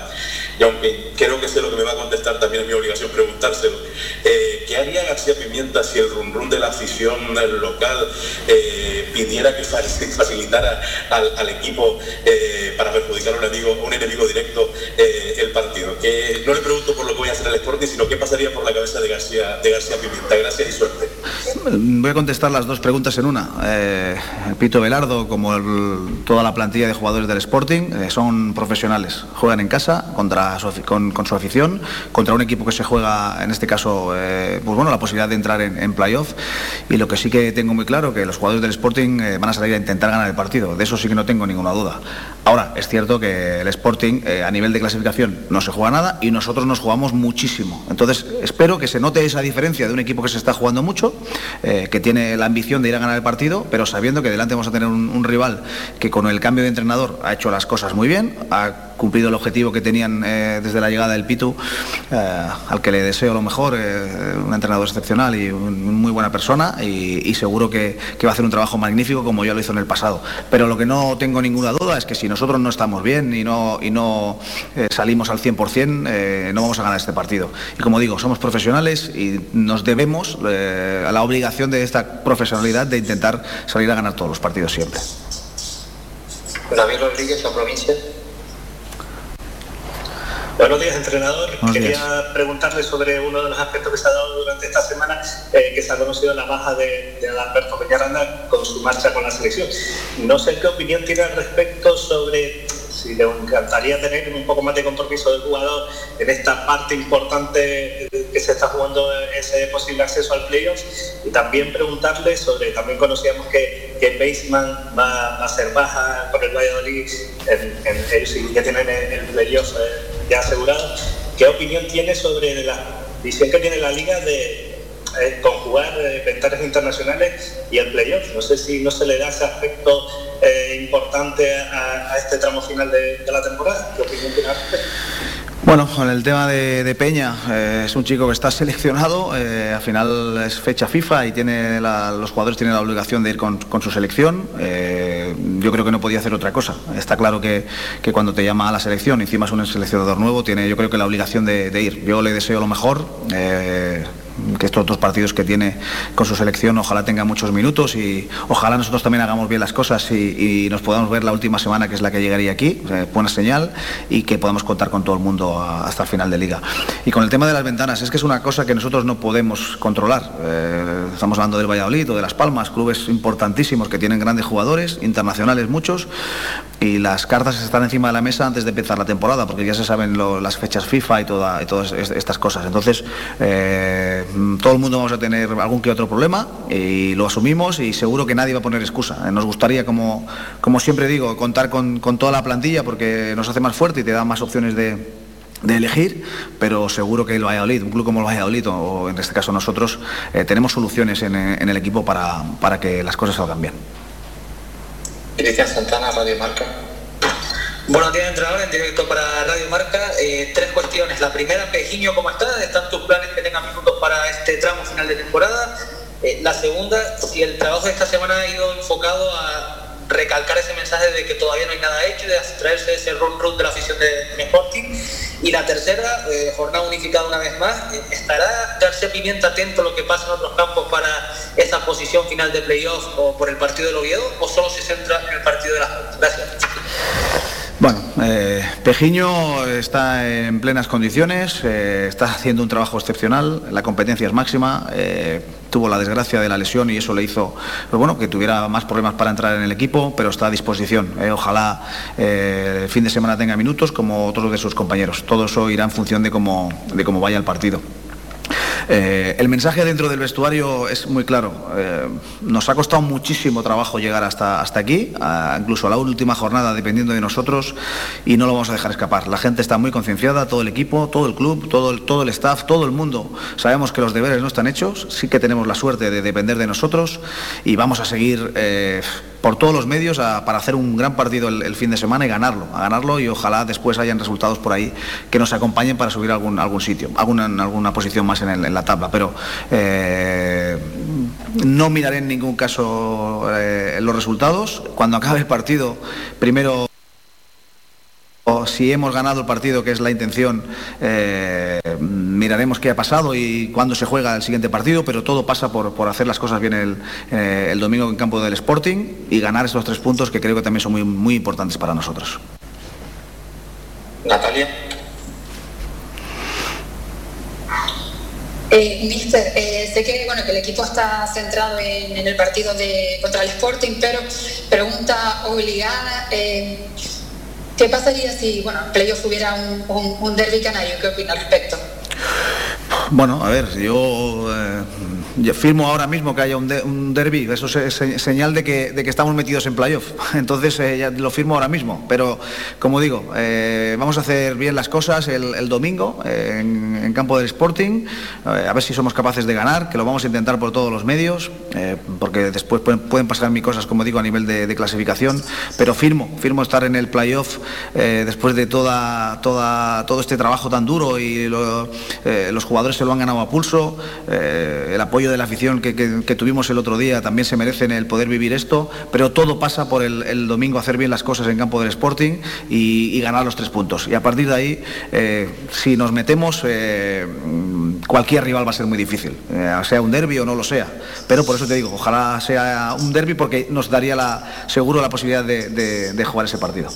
Y aunque creo que sé lo que me va a contestar, también es mi obligación preguntárselo. Eh, ¿Qué haría García Pimienta si el rum rum de la afición local eh, pidiera que fa- facilitara al, al equipo eh, para perjudicar a un, amigo, un enemigo directo eh, el partido? No le pregunto por lo que voy a hacer al Sporting, sino qué pasaría por la cabeza de García, de. Gracias y suerte. Voy a contestar las dos preguntas en una. Eh, Pito Velardo, como toda la plantilla de jugadores del Sporting, eh, son profesionales. Juegan en casa contra su con, su afición, contra un equipo que se juega, en este caso, eh, pues bueno, la posibilidad de entrar en, en playoff. Y lo que sí que tengo muy claro que los jugadores del Sporting van a salir a intentar ganar el partido. De eso sí que no tengo ninguna duda. Ahora, es cierto que el Sporting, eh, a nivel de clasificación, no se juega nada y nosotros nos jugamos muchísimo. Entonces, espero que se note esa diferencia de un equipo que se está jugando mucho, eh, que tiene la ambición de ir a ganar el partido, pero sabiendo que delante vamos a tener un, un rival que con el cambio de entrenador ha hecho las cosas muy bien, ha cumplido el objetivo que tenían eh, desde la llegada del Pitu, eh, al que le deseo lo mejor, eh, un entrenador excepcional y un- muy buena persona y, seguro que, que va a hacer un trabajo magnífico como ya lo hizo en el pasado. Pero lo que no tengo ninguna duda es que si nosotros no estamos bien y no, y no salimos al 100%, eh, no vamos a ganar este partido. Y como digo, somos profesionales y nos debemos a la obligación de esta profesionalidad de intentar salir a ganar todos los partidos siempre. David Rodríguez, la provincia. Buenos días, entrenador. Buenos Quería días. preguntarle sobre uno de los aspectos que se ha dado durante esta semana, eh, que se ha conocido la baja de, de Adalberto Peñaranda con su marcha con la selección. No sé qué opinión tiene al respecto sobre si le encantaría tener un poco más de compromiso del jugador en esta parte importante que se está jugando ese posible acceso al playoff. Y también preguntarle sobre, también conocíamos que, que Baseman va, a ser baja por el Valladolid, en, en- ya tienen el, el playoff eh, ya asegurado, ¿qué opinión tiene sobre la visión que tiene la liga de eh, conjugar eh, internacionales y el playoff? No sé si no se le da ese aspecto eh, importante a, este tramo final de, la temporada. ¿Qué opinión tiene? Bueno, con el tema de, Peña, eh, es un chico que está seleccionado, eh, al final es fecha FIFA y tiene la- los jugadores tienen la obligación de ir con, su selección. Yo creo que no podía hacer otra cosa. Está claro que, que cuando te llama a la selección, encima es un seleccionador nuevo, tiene yo creo que la obligación de ir. Yo le deseo lo mejor. Que estos dos partidos que tiene con su selección ojalá tenga muchos minutos y ojalá nosotros también hagamos bien las cosas y, nos podamos ver la última semana que es la que llegaría aquí, buena señal y que podamos contar con todo el mundo hasta el final de liga. Y con el tema de las ventanas, es que es una cosa que nosotros no podemos controlar. Eh, estamos hablando del Valladolid o de Las Palmas, clubes importantísimos que tienen grandes jugadores, internacionales muchos, y las cartas están encima de la mesa antes de empezar la temporada, porque ya se saben las fechas FIFA y, toda, y todas est- estas cosas. Entonces, eh, todo el mundo vamos a tener algún que otro problema y lo asumimos y seguro que nadie va a poner excusa. Eh, Nos gustaría, como, como siempre digo, contar con, toda la plantilla porque nos hace más fuerte y te da más opciones de, elegir, pero seguro que el Valladolid, un club como el Valladolid o en este caso nosotros, eh, tenemos soluciones en, en el equipo para, para que las cosas salgan bien. Cristian Santana, Radio Marca. Buenos días, entrenador, en directo para Radio Marca. Eh, tres cuestiones. La primera, Pejiño, ¿cómo está? ¿Están tus planes que tengan minutos para este tramo final de temporada? Eh, la segunda, si el trabajo de esta semana ha ido enfocado a recalcar ese mensaje de que todavía no hay nada hecho y de abstraerse ese run run de la afición de, Sporting. Y la tercera, eh, jornada unificada una vez más, eh, ¿estará García Pimienta atento a lo que pasa en otros campos para esa posición final de playoff o por el partido del Oviedo o solo se centra en el partido de las Gracias. Bueno, eh, Pejiño está en plenas condiciones, eh, está haciendo un trabajo excepcional, la competencia es máxima, eh, tuvo la desgracia de la lesión y eso le hizo pues bueno, que tuviera más problemas para entrar en el equipo, pero está a disposición. ojalá el fin de semana tenga minutos como otros de sus compañeros. Todo eso irá en función de cómo, de cómo vaya el partido. Eh, el mensaje dentro del vestuario es muy claro. Eh, nos ha costado muchísimo trabajo llegar hasta, hasta aquí, incluso a la última jornada dependiendo de nosotros, y no lo vamos a dejar escapar. La gente está muy concienciada, todo el equipo, todo el club, todo el, todo el staff, todo el mundo. Sabemos que los deberes no están hechos, sí que tenemos la suerte de depender de nosotros y vamos a seguir eh, por todos los medios a- para hacer un gran partido el, fin de semana y ganarlo, a ganarlo y ojalá después hayan resultados por ahí que nos acompañen para subir a algún, algún sitio, alguna, alguna posición más en, el- en la tabla. Pero eh, no miraré en ningún caso eh, los resultados. Cuando acabe el partido, primero o si hemos ganado el partido, que es la intención, eh, miraremos qué ha pasado y cuándo se juega el siguiente partido, pero todo pasa por, por hacer las cosas bien el, eh, el domingo en campo del Sporting y ganar estos tres puntos que creo que también son muy, muy importantes para nosotros. Natalia. Eh, mister, eh, sé que, bueno, que el equipo está centrado en, en el partido de, contra el Sporting, pero pregunta obligada, eh, ¿qué pasaría si, bueno, en playoff hubiera un, un, un derby canario? ¿Qué opina al respecto? Bueno, a ver, yo, eh, yo firmo ahora mismo que haya un, de- derby, eso es se- señal de que, estamos metidos en playoff, entonces eh, lo firmo ahora mismo, pero como digo, eh, vamos a hacer bien las cosas el, domingo eh, en, campo del Sporting, a ver si somos capaces de ganar, que lo vamos a intentar por todos los medios, porque después pueden, pasar mil cosas, como digo, a nivel de, clasificación, pero firmo, firmo estar en el playoff después de toda, toda, todo este trabajo tan duro y lo- los jugadores se lo han ganado a pulso, el apoyo de la afición que, tuvimos el otro día también se merecen el poder vivir esto, pero todo pasa por el, domingo hacer bien las cosas en campo del Sporting y, ganar los tres puntos. Y a partir de ahí, eh, si nos metemos, eh, cualquier rival va a ser muy difícil, eh, sea un derby o no lo sea. Pero por eso te digo, ojalá sea un derby porque nos daría la, seguro la posibilidad de- de jugar ese partido.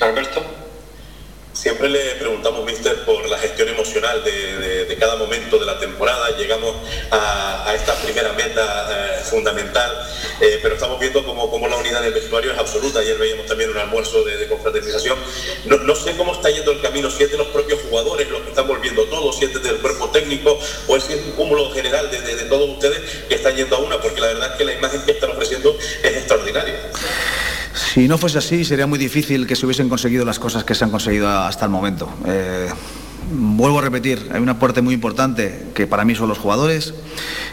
Alberto. Siempre le preguntamos, Mister, por la gestión emocional de, de- cada momento de la temporada. Llegamos a, esta primera meta eh, fundamental, eh, pero estamos viendo cómo, cómo la unidad del vestuario es absoluta. Ayer veíamos también un almuerzo de, de confraternización. No, no sé cómo está yendo el camino, si es de los propios jugadores los que están volviendo todos, si es del cuerpo técnico o es un cúmulo general de todos ustedes que están yendo a una, porque la verdad es que la imagen que están ofreciendo es extraordinaria. Si no fuese así, sería muy difícil que se hubiesen conseguido las cosas que se han conseguido hasta el momento. Eh, vuelvo a repetir, hay una parte muy importante que para mí son los jugadores.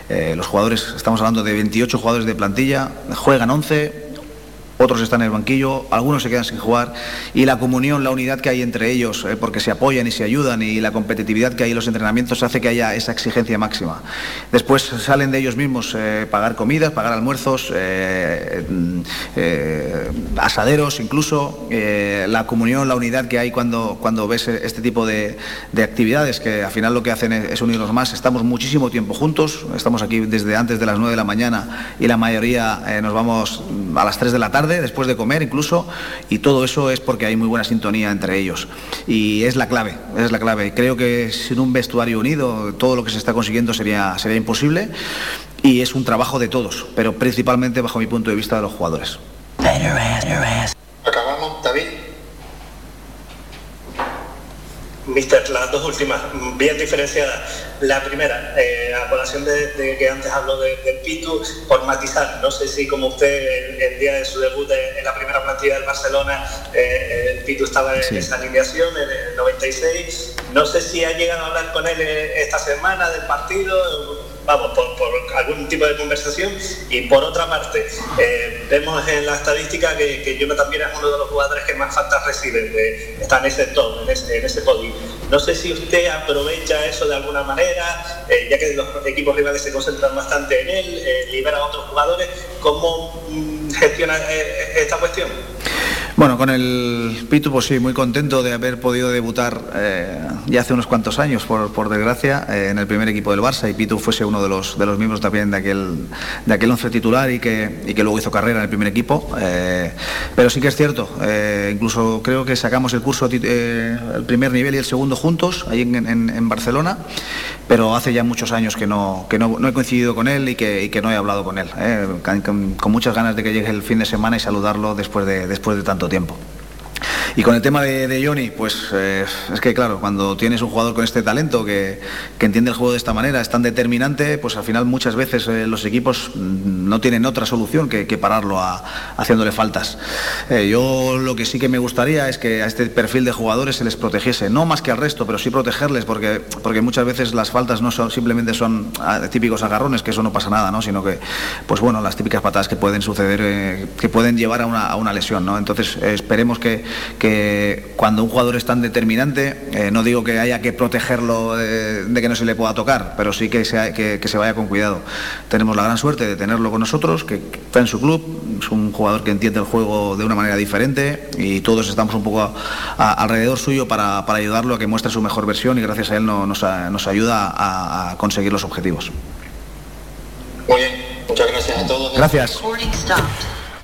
Eh, los jugadores, estamos hablando de 28 jugadores de plantilla, juegan 11, otros están en el banquillo, algunos se quedan sin jugar y la comunión, la unidad que hay entre ellos, eh, porque se apoyan y se ayudan y la competitividad que hay en los entrenamientos hace que haya esa exigencia máxima. Después salen de ellos mismos eh, pagar comidas, pagar almuerzos, eh, eh, asaderos incluso, la comunión, la unidad que hay cuando, cuando ves este tipo de, de actividades que al final lo que hacen es, es unirnos más. Estamos muchísimo tiempo juntos, estamos aquí desde antes de las 9 de la mañana y la mayoría nos vamos a las 3 de la tarde, después de comer incluso, y todo eso es porque hay muy buena sintonía entre ellos. Y es la clave, es la clave. Creo que sin un vestuario unido todo lo que se está consiguiendo sería, sería imposible y es un trabajo de todos, pero principalmente bajo mi punto de vista de los jugadores. Acabamos, David. Mister, las dos últimas, bien diferenciadas. La primera, eh, a colación de, de que antes habló de- del Pitu, por matizar, no sé si como usted el, el día de su debut en, en la primera plantilla del Barcelona, eh, el Pitu estaba en Sí. esa alineación en el 96, no sé si ha llegado a hablar con él eh, esta semana del partido, vamos, por, algún tipo de conversación. Y por otra parte, eh, vemos en la estadística que, que Jonathan Viera es uno de los jugadores que más faltas reciben, de- está en ese top, en ese, en podio. No sé si usted aprovecha eso de alguna manera, eh, ya que los equipos rivales se concentran bastante en él, eh, libera a otros jugadores, ¿cómo mm, gestiona esta cuestión? Bueno, con el Pitu, pues sí, muy contento de haber podido debutar eh, ya hace unos cuantos años, por, por desgracia, eh, en el primer equipo del Barça y Pitu fuese uno de los, de los miembros también de aquel, de aquel once titular y que, y que luego hizo carrera en el primer equipo. eh, pero sí que es cierto, incluso creo que sacamos el curso, el primer nivel y el segundo juntos, ahí en, en- Barcelona, pero hace ya muchos años que no, que no, he coincidido con él y que, que no he hablado con él. con- con muchas ganas de que llegue el fin de semana y saludarlo después de, después de tanto tiempo. Y con el tema de, Johnny, pues eh, es que claro, cuando tienes un jugador con este talento que, que entiende el juego de esta manera, es tan determinante, pues al final muchas veces eh, los equipos mm, no tienen otra solución que, pararlo a- haciéndole faltas. Eh, yo lo que sí que me gustaría es que a este perfil de jugadores se les protegiese, no más que al resto, pero sí protegerles, porque, porque muchas veces las faltas no son simplemente son ah, típicos agarrones, que eso no pasa nada, ¿no? sino que, pues bueno, las típicas patadas que pueden suceder, eh, que pueden llevar a una, a una lesión. ¿no? Entonces esperemos que, que cuando un jugador es tan determinante, eh, no digo que haya que protegerlo eh, de que no se le pueda tocar, pero sí que, sea, que, que se vaya con cuidado. Tenemos la gran suerte de tenerlo con nosotros, que, que está en su club, es un jugador que entiende el juego de una manera diferente y todos estamos un poco a- a- alrededor suyo para, para ayudarlo a que muestre su mejor versión y gracias a él no- nos, a- nos ayuda a, a conseguir los objetivos. Muy bien, muchas gracias a todos. Gracias.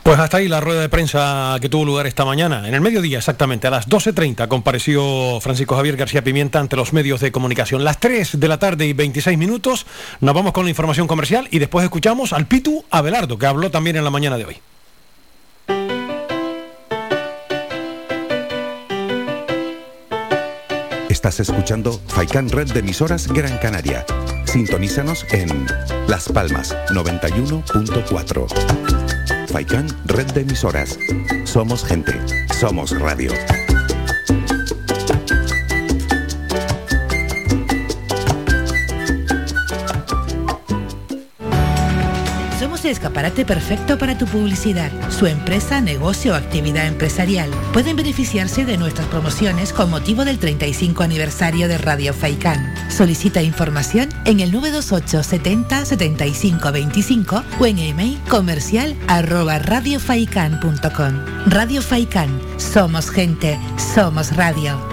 Pues hasta ahí la rueda de prensa que tuvo lugar esta mañana. En el mediodía, exactamente, a las 12.30 compareció Francisco Javier García Pimienta ante los medios de comunicación. Las 3 de la tarde y 26 minutos nos vamos con la información comercial y después escuchamos al Pitu Abelardo, que habló también en la mañana de hoy. Estás escuchando Faikan Red de emisoras Gran Canaria. Sintonízanos en Las Palmas 91.4. Faikan Red de emisoras. Somos gente. Somos radio. Somos el escaparate perfecto para tu publicidad, su empresa, negocio o actividad empresarial. Pueden beneficiarse de nuestras promociones con motivo del 35 aniversario de Radio Faicán. Solicita información en el 928 70 75 25 o en email comercial arroba radiofaikan.com. Radio Faicán, somos gente, somos radio.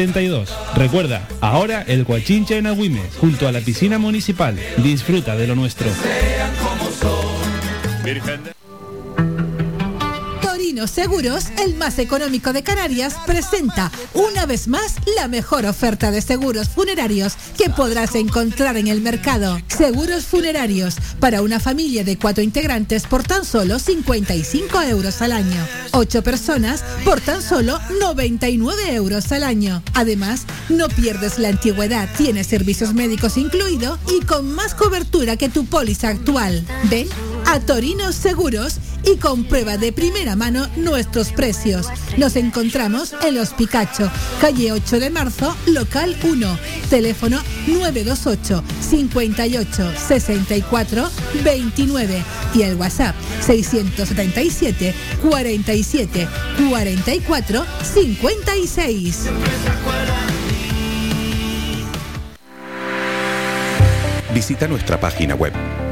72. Recuerda, ahora el Guachinche en Agüimes, junto a la piscina municipal. Disfruta de lo nuestro. Seguros, el más económico de Canarias, presenta una vez más la mejor oferta de seguros funerarios que podrás encontrar en el mercado. Seguros funerarios para una familia de cuatro integrantes por tan solo 55 euros al año. Ocho personas por tan solo 99 euros al año. Además, no pierdes la antigüedad, tienes servicios médicos incluidos y con más cobertura que tu póliza actual. Ven a Torino Seguros y comprueba de primera mano nuestros precios. Nos encontramos en Los Picacho, calle 8 de marzo, local 1, teléfono 928 58 64 29 y el WhatsApp 677 47 44 56. Visita nuestra página web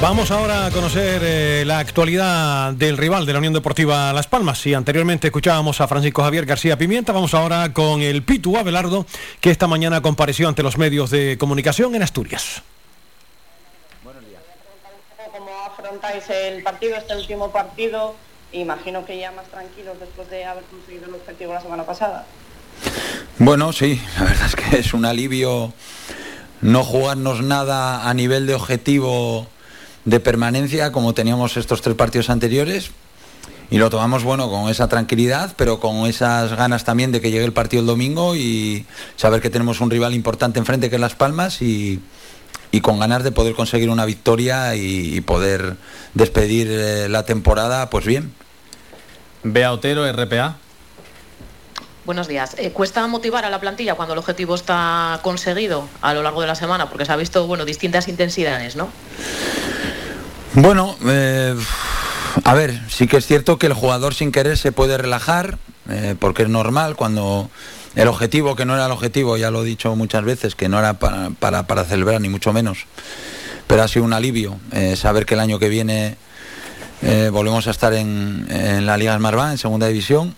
Vamos ahora a conocer eh, la actualidad del rival de la Unión Deportiva Las Palmas. Si anteriormente escuchábamos a Francisco Javier García Pimienta, vamos ahora con el Pitu Abelardo, que esta mañana compareció ante los medios de comunicación en Asturias. ¿Cómo afrontáis el partido, este último partido? Imagino que ya más tranquilos después de haber conseguido el objetivo la semana pasada. Bueno, sí, la verdad es que es un alivio no jugarnos nada a nivel de objetivo de permanencia como teníamos estos tres partidos anteriores y lo tomamos bueno con esa tranquilidad, pero con esas ganas también de que llegue el partido el domingo y saber que tenemos un rival importante enfrente que es Las Palmas y, y con ganas de poder conseguir una victoria y, y poder despedir eh, la temporada pues bien. Bea Otero, RPA. Buenos días. Eh, ¿Cuesta motivar a la plantilla cuando el objetivo está conseguido a lo largo de la semana? Porque se ha visto bueno, distintas intensidades, ¿no? Bueno, eh, a ver, sí que es cierto que el jugador sin querer se puede relajar, eh, porque es normal cuando el objetivo, que no era el objetivo, ya lo he dicho muchas veces, que no era para, para, para celebrar, ni mucho menos, pero ha sido un alivio eh, saber que el año que viene volvemos a estar en, la Liga Smartbank, en segunda división.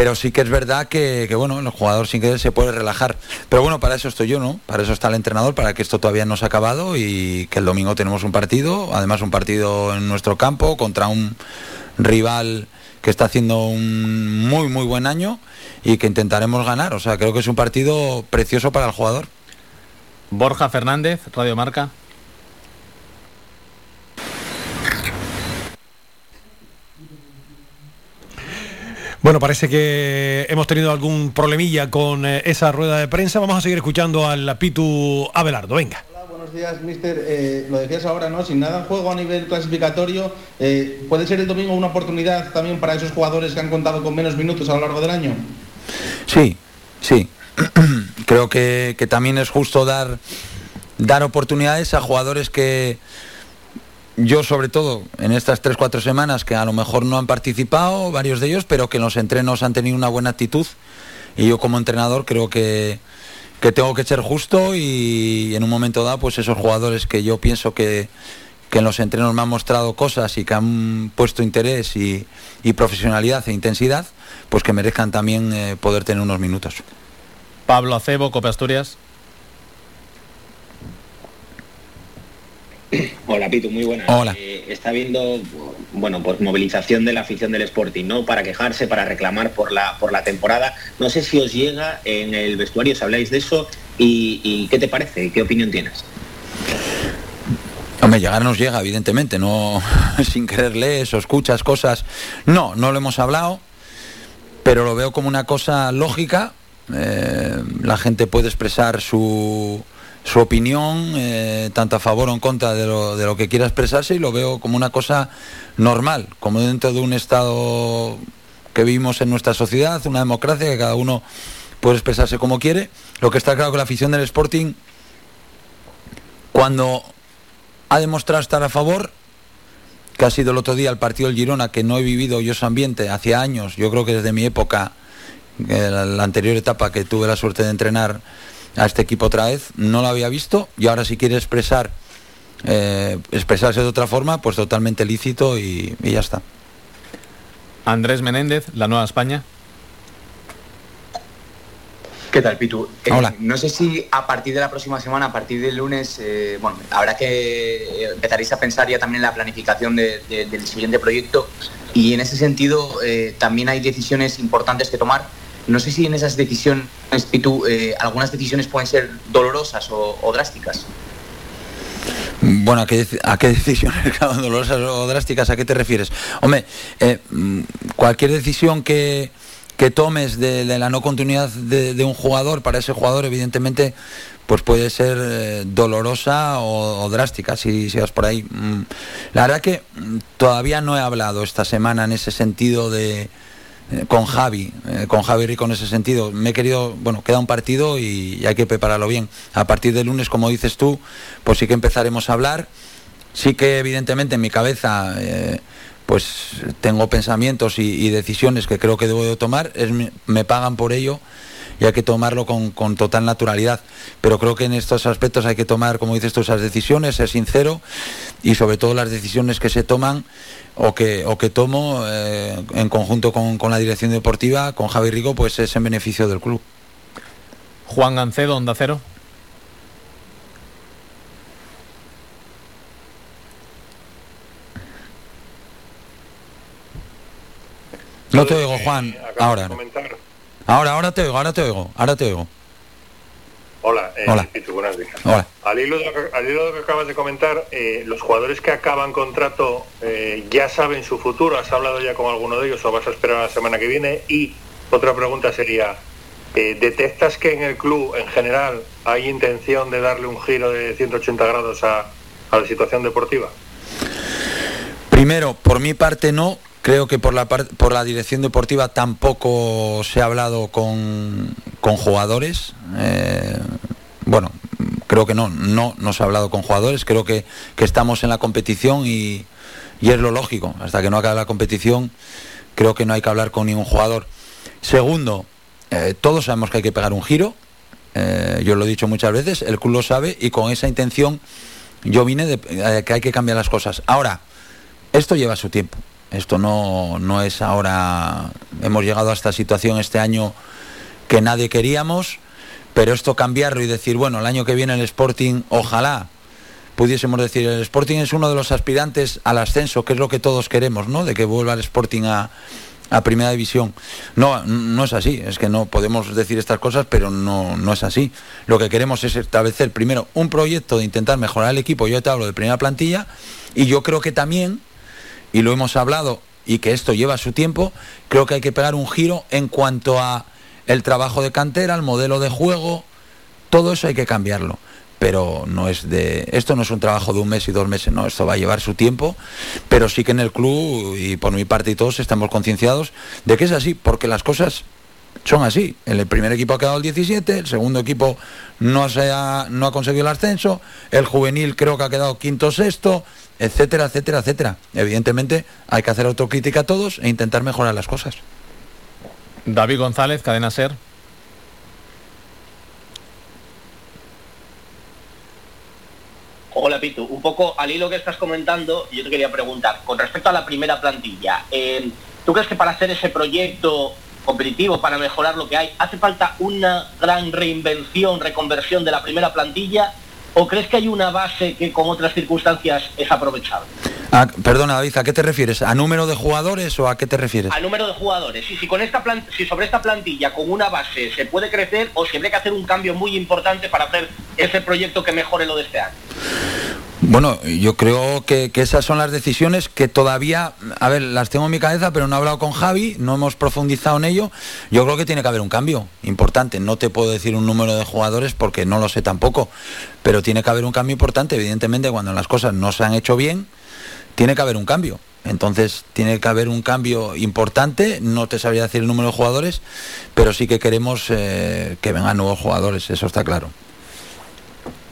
Pero sí que es verdad que, que, bueno, el jugador sin querer se puede relajar. Pero bueno, para eso estoy yo, ¿no? Para eso está el entrenador, para que esto todavía no se ha acabado y que el domingo tenemos un partido, además un partido en nuestro campo contra un rival que está haciendo un muy muy buen año y que intentaremos ganar. O sea, creo que es un partido precioso para el jugador. Borja Fernández, Radio Marca. Bueno, parece que hemos tenido algún problemilla con eh, esa rueda de prensa. Vamos a seguir escuchando al Pitu Abelardo. Venga. Buenos días, mister. Eh, lo decías ahora, ¿no? Sin nada en juego a nivel clasificatorio, eh, ¿puede ser el domingo una oportunidad también para esos jugadores que han contado con menos minutos a lo largo del año? Sí, sí. Creo que, que también es justo dar, dar oportunidades a jugadores que yo sobre todo en estas 3-4 semanas que a lo mejor no han participado, varios de ellos, pero que en los entrenos han tenido una buena actitud y yo como entrenador creo que, que tengo que ser justo y en un momento dado pues esos jugadores que yo pienso que, que en los entrenos me han mostrado cosas y que han puesto interés y, y profesionalidad e intensidad, pues que merezcan también eh, poder tener unos minutos. Pablo Acebo, Copa Asturias. Hola Pitu, muy buenas. Hola. Eh, está viendo, bueno, pues movilización de la afición del Sporting, ¿no? Para quejarse, para reclamar por la, por la temporada. No sé si os llega en el vestuario, os habláis de eso y, y ¿qué te parece? ¿Qué opinión tienes? Hombre, llegar nos llega, evidentemente, no sin querer lees o escuchas cosas. No, no lo hemos hablado, pero lo veo como una cosa lógica. Eh, la gente puede expresar su, su opinión, eh, tanto a favor o en contra de lo, de lo que quiera expresarse, y lo veo como una cosa normal, como dentro de un estado que vivimos en nuestra sociedad, una democracia que cada uno puede expresarse como quiere. Lo que está claro que la afición del Sporting, cuando ha demostrado estar a favor, que ha sido el otro día el partido del Girona, que no he vivido yo ese ambiente hace años, yo creo que desde mi época, eh, la, la anterior etapa que tuve la suerte de entrenar a este equipo otra vez, no lo había visto y ahora si quiere expresar, eh, expresarse de otra forma, pues totalmente lícito y, y ya está. Andrés Menéndez, La Nueva España. ¿Qué tal, Pitu? Eh, Hola. No sé si a partir de la próxima semana, a partir del lunes, eh, bueno, habrá que empezaréis a pensar ya también en la planificación de- de- del siguiente proyecto y en ese sentido eh, también hay decisiones importantes que tomar. No sé si en esas decisiones, Pitu, eh, algunas decisiones pueden ser dolorosas o, drásticas. Bueno, ¿a qué, a qué decisiones dolorosas o drásticas? ¿A qué te refieres? Hombre, eh, mm, cualquier decisión que, que tomes de, la no continuidad de, un jugador, para ese jugador, evidentemente, pues puede ser eh, dolorosa o, o drástica, si, si vas por ahí. Mm, La verdad que mm, todavía no he hablado esta semana en ese sentido de, eh, con Javi, eh, con Javi Rico en ese sentido. Me he querido, bueno, queda un partido y, hay que prepararlo bien. A partir del lunes, como dices tú, pues sí que empezaremos a hablar. Sí que evidentemente en mi cabeza eh, pues tengo pensamientos y, decisiones que creo que debo de tomar, es me pagan por ello y hay que tomarlo con, con total naturalidad. Pero creo que en estos aspectos hay que tomar, como dices tú, esas decisiones, ser sincero y sobre todo las decisiones que se toman o que, o que tomo eh, en conjunto con, con la dirección deportiva, con Javi Rigo, pues es en beneficio del club. Juan Gancedo, Onda Cero. No te oigo, Juan. Ahora. comentar. Ahora, ahora te oigo, ahora te oigo, ahora te oigo. Hola, eh, Hola. Días. Hola. Al hilo, de que, al hilo de lo que acabas de comentar, eh, los jugadores que acaban contrato eh, ya saben su futuro. ¿Has hablado ya con alguno de ellos o vas a esperar a la semana que viene? Y otra pregunta sería, ¿detectas que en el club en general hay intención de darle un giro de 180 grados a, a la situación deportiva? Primero, por mi parte no. Creo que por la, por la dirección deportiva tampoco se ha hablado con, con jugadores. Eh, bueno, creo que no, no, no se ha hablado con jugadores. Creo que, que estamos en la competición y, y es lo lógico. Hasta que no acabe la competición, creo que no hay que hablar con ningún jugador. Segundo, eh, todos sabemos que hay que pegar un giro. Eh, yo lo he dicho muchas veces, el club lo sabe y con esa intención yo vine de que hay que cambiar las cosas. Ahora, esto lleva su tiempo. Esto no, no es ahora, hemos llegado a esta situación este año que nadie queríamos, pero esto cambiarlo y decir, bueno, el año que viene el Sporting, ojalá pudiésemos decir, el Sporting es uno de los aspirantes al ascenso, que es lo que todos queremos, ¿no? De que vuelva el Sporting a, a Primera División. No, no es así, es que no podemos decir estas cosas, pero no, no es así. Lo que queremos es establecer primero un proyecto de intentar mejorar el equipo, yo te hablo de primera plantilla, y yo creo que también y lo hemos hablado y que esto lleva su tiempo, creo que hay que pegar un giro en cuanto a el trabajo de cantera, el modelo de juego, todo eso hay que cambiarlo. Pero no es de. Esto no es un trabajo de un mes y dos meses, no, esto va a llevar su tiempo. Pero sí que en el club, y por mi parte y todos, estamos concienciados de que es así, porque las cosas son así. El primer equipo ha quedado el 17, el segundo equipo no, se ha, no ha conseguido el ascenso, el juvenil creo que ha quedado quinto sexto, etcétera, etcétera, etcétera. Evidentemente hay que hacer autocrítica a todos e intentar mejorar las cosas. David González, Cadena Ser. Hola Pitu, un poco al hilo que estás comentando, yo te quería preguntar, con respecto a la primera plantilla, eh, ¿tú crees que para hacer ese proyecto competitivo, para mejorar lo que hay, hace falta una gran reinvención, reconversión de la primera plantilla? ¿O crees que hay una base que con otras circunstancias es aprovechable? Ah, perdona, David, ¿a qué te refieres? ¿A número de jugadores o a qué te refieres? Al número de jugadores. Y si con esta plan- si sobre esta plantilla, con una base, se puede crecer o si habría que hacer un cambio muy importante para hacer ese proyecto que mejore lo de este año. Bueno, yo creo que, esas son las decisiones que todavía, a ver, las tengo en mi cabeza, pero no he hablado con Javi, no hemos profundizado en ello. Yo creo que tiene que haber un cambio importante. No te puedo decir un número de jugadores porque no lo sé tampoco, pero tiene que haber un cambio importante. Evidentemente, cuando las cosas no se han hecho bien, tiene que haber un cambio. Entonces, tiene que haber un cambio importante. No te sabría decir el número de jugadores, pero sí que queremos eh, que vengan nuevos jugadores, eso está claro.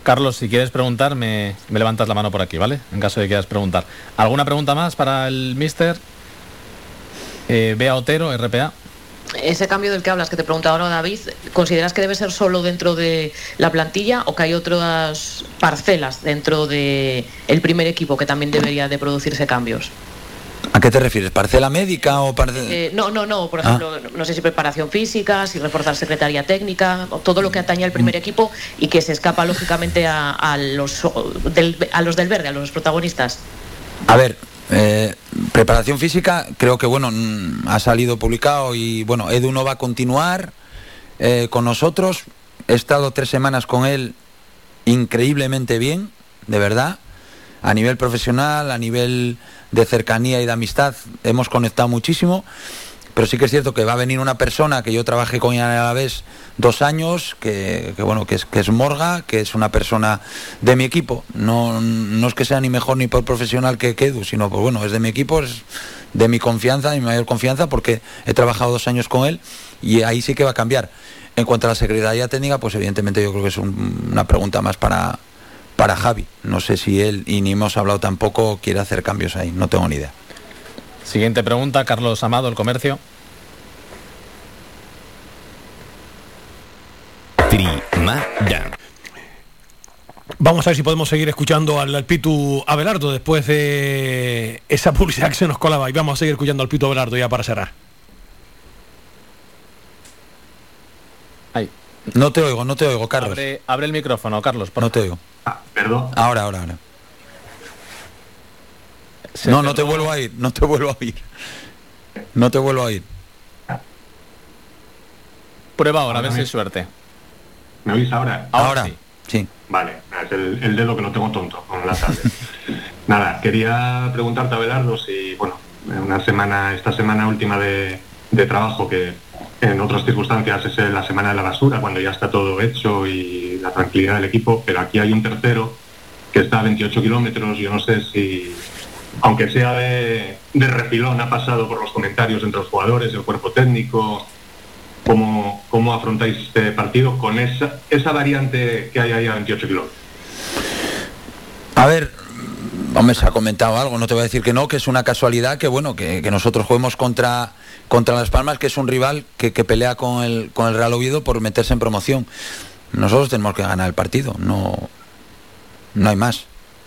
Carlos, si quieres preguntar, me, levantas la mano por aquí, ¿vale? En caso de que quieras preguntar. ¿Alguna pregunta más para el mister? Eh, Bea Otero, RPA. Ese cambio del que hablas, que te preguntaba ahora David, ¿consideras que debe ser solo dentro de la plantilla o que hay otras parcelas dentro del el primer equipo que también debería de producirse cambios? ¿A qué te refieres? ¿Parcela médica o parcela...? Eh, no, no, no, por Ah. ejemplo, no sé si preparación física, si reforzar secretaría técnica, todo lo que atañe al primer equipo y que se escapa lógicamente a, a los, del, a los del verde, a los protagonistas. A ver, eh, preparación física, creo que bueno, mm, ha salido publicado y bueno, Edu no va a continuar eh, con nosotros. He estado tres semanas con él increíblemente bien, de verdad. A nivel profesional, a nivel de cercanía y de amistad, hemos conectado muchísimo. Pero sí que es cierto que va a venir una persona que yo trabajé con ella a la vez dos años, que, bueno, que es, que es Morga, que es una persona de mi equipo. No, no es que sea ni mejor ni por profesional que, que Edu, sino pues bueno, es de mi equipo, es- de mi confianza, de mi mayor confianza, porque he trabajado dos años con él y ahí sí que va a cambiar. En cuanto a la Secretaría Técnica, pues evidentemente yo creo que es un- una pregunta más para, para Javi. No sé si él, y ni hemos hablado tampoco, quiere hacer cambios ahí, no tengo ni idea. Siguiente pregunta, Carlos Amado, el comercio. Trimada. Vamos a ver si podemos seguir escuchando al, al Pitu Abelardo después de esa publicidad que se nos colaba y vamos a seguir escuchando al Pitu Abelardo ya para cerrar. Ahí. No te oigo, no te oigo, Carlos. Abre, abre el micrófono, Carlos. por No te oigo. Perdón. Ahora, ahora, ahora. No, no te vuelvo a ir, no te vuelvo a oír. No te vuelvo a ir. Prueba ahora, a ver Ahora si hay suerte. ¿Me oís ahora? Ahora, sí. Vale, es el, el dedo que lo tengo tonto con la tablet. Nada, quería preguntarte, Abelardo, si, bueno, en una semana, esta semana última de, de trabajo, que en otras circunstancias es la semana de la basura, cuando ya está todo hecho y la tranquilidad del equipo, pero aquí hay un tercero que está a 28 kilómetros, yo no sé si, aunque sea de, de refilón, ha pasado por los comentarios entre los jugadores, el cuerpo técnico, ¿Cómo, ¿Cómo afrontáis este partido con esa, esa variante que hay ahí a 28 kilómetros? A ver, hombre, se ha comentado algo, no te voy a decir que no, que es una casualidad que bueno, que, que nosotros juguemos contra, contra Las Palmas, que es un rival que, que pelea con el, con el Real Oviedo por meterse en promoción. Nosotros tenemos que ganar el partido, no, no hay más.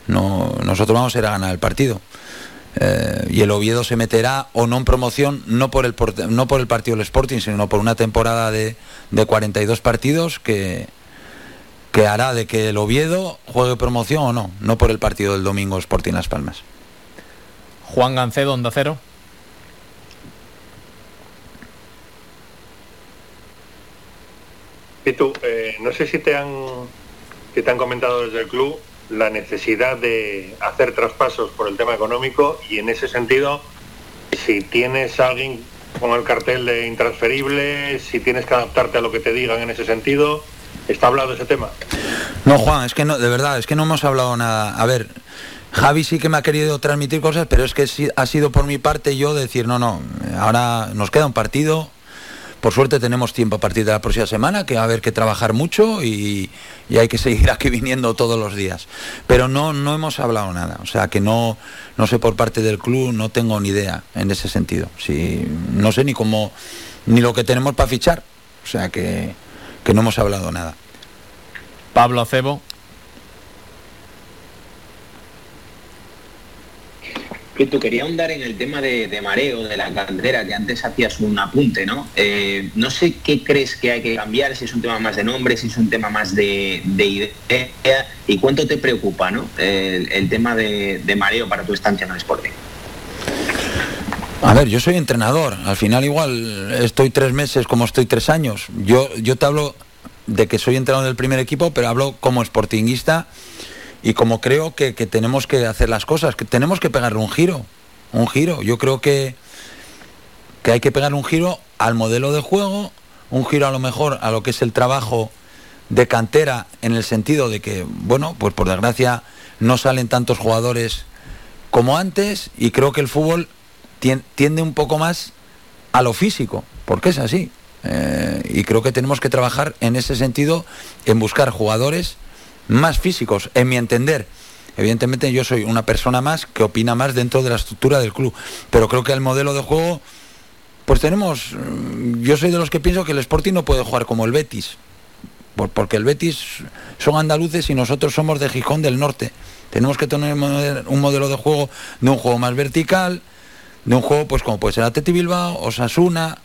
No, nosotros vamos a ir a ganar el partido. Eh, y el Oviedo se meterá o no en promoción, no por el, no por el partido del Sporting, sino por una temporada de, de 42 partidos que, que hará de que el Oviedo juegue promoción o no, no por el partido del domingo Sporting Las Palmas. Juan Gancedo, Onda Cero. Y tú, eh, no sé si te han, te han comentado desde el club la necesidad de hacer traspasos por el tema económico y en ese sentido, si tienes a alguien con el cartel de intransferible, si tienes que adaptarte a lo que te digan en ese sentido, ¿está hablado ese tema? No, Juan, es que no, de verdad, es que no hemos hablado nada. A ver, Javi sí que me ha querido transmitir cosas, pero es que ha sido por mi parte yo decir, no, no, ahora nos queda un partido. Por suerte tenemos tiempo a partir de la próxima semana, que va a haber que trabajar mucho y, y hay que seguir aquí viniendo todos los días. Pero no, no hemos hablado nada. O sea, que no, no sé por parte del club, no tengo ni idea en ese sentido. Si, no sé ni cómo, ni lo que tenemos para fichar. O sea, que, que no hemos hablado nada. Pablo Acebo. Tú quería ahondar en el tema de, de mareo, de la cantera, que antes hacías un apunte, ¿no? Eh, no sé qué crees que hay que cambiar, si es un tema más de nombre, si es un tema más de, de idea, y cuánto te preocupa, ¿no? El, el tema de, de mareo para tu estancia en el Sporting. A ver, yo soy entrenador. Al final igual estoy tres meses como estoy tres años. Yo, yo te hablo de que soy entrenador del primer equipo, pero hablo como sportinguista y como creo que, que tenemos que hacer las cosas, que tenemos que pegarle un giro. Un giro. Yo creo que, que hay que pegar un giro al modelo de juego, un giro a lo mejor a lo que es el trabajo de cantera en el sentido de que, bueno, pues por desgracia no salen tantos jugadores como antes y creo que el fútbol tien- tiende un poco más a lo físico, porque es así. Eh, y creo que tenemos que trabajar en ese sentido, en buscar jugadores más físicos, en mi entender. Evidentemente yo soy una persona más que opina más dentro de la estructura del club, pero creo que el modelo de juego, pues tenemos, mm, yo soy de los que pienso que el Sporting no puede jugar como el Betis, por- porque el Betis son andaluces y nosotros somos de Gijón del Norte. Tenemos que tener un modelo de juego de un juego más vertical, de un juego pues como puede ser Atleti Bilbao, Osasuna,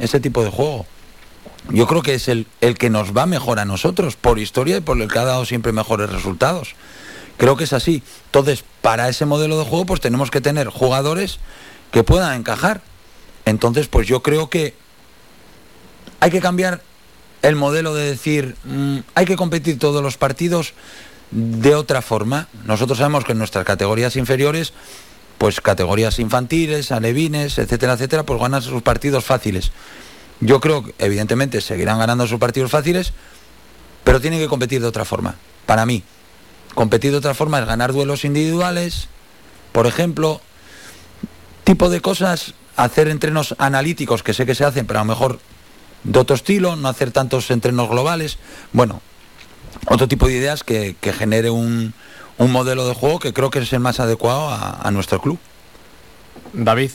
ese tipo de juego. Yo creo que es el, el que nos va mejor a nosotros, por historia y por el que ha dado siempre mejores resultados. Creo que es así. Entonces, para ese modelo de juego, pues tenemos que tener jugadores que puedan encajar. Entonces, pues yo creo que hay que cambiar el modelo de decir, mm, hay que competir todos los partidos de otra forma. Nosotros sabemos que en nuestras categorías inferiores, pues categorías infantiles, alevines, etcétera, etcétera, pues ganan sus partidos fáciles. Yo creo que evidentemente seguirán ganando sus partidos fáciles, pero tienen que competir de otra forma. Para mí, competir de otra forma es ganar duelos individuales, por ejemplo, tipo de cosas, hacer entrenos analíticos, que sé que se hacen, pero a lo mejor de otro estilo, no hacer tantos entrenos globales. Bueno, otro tipo de ideas que, genere un, un modelo de juego que creo que es el más adecuado a nuestro club. David.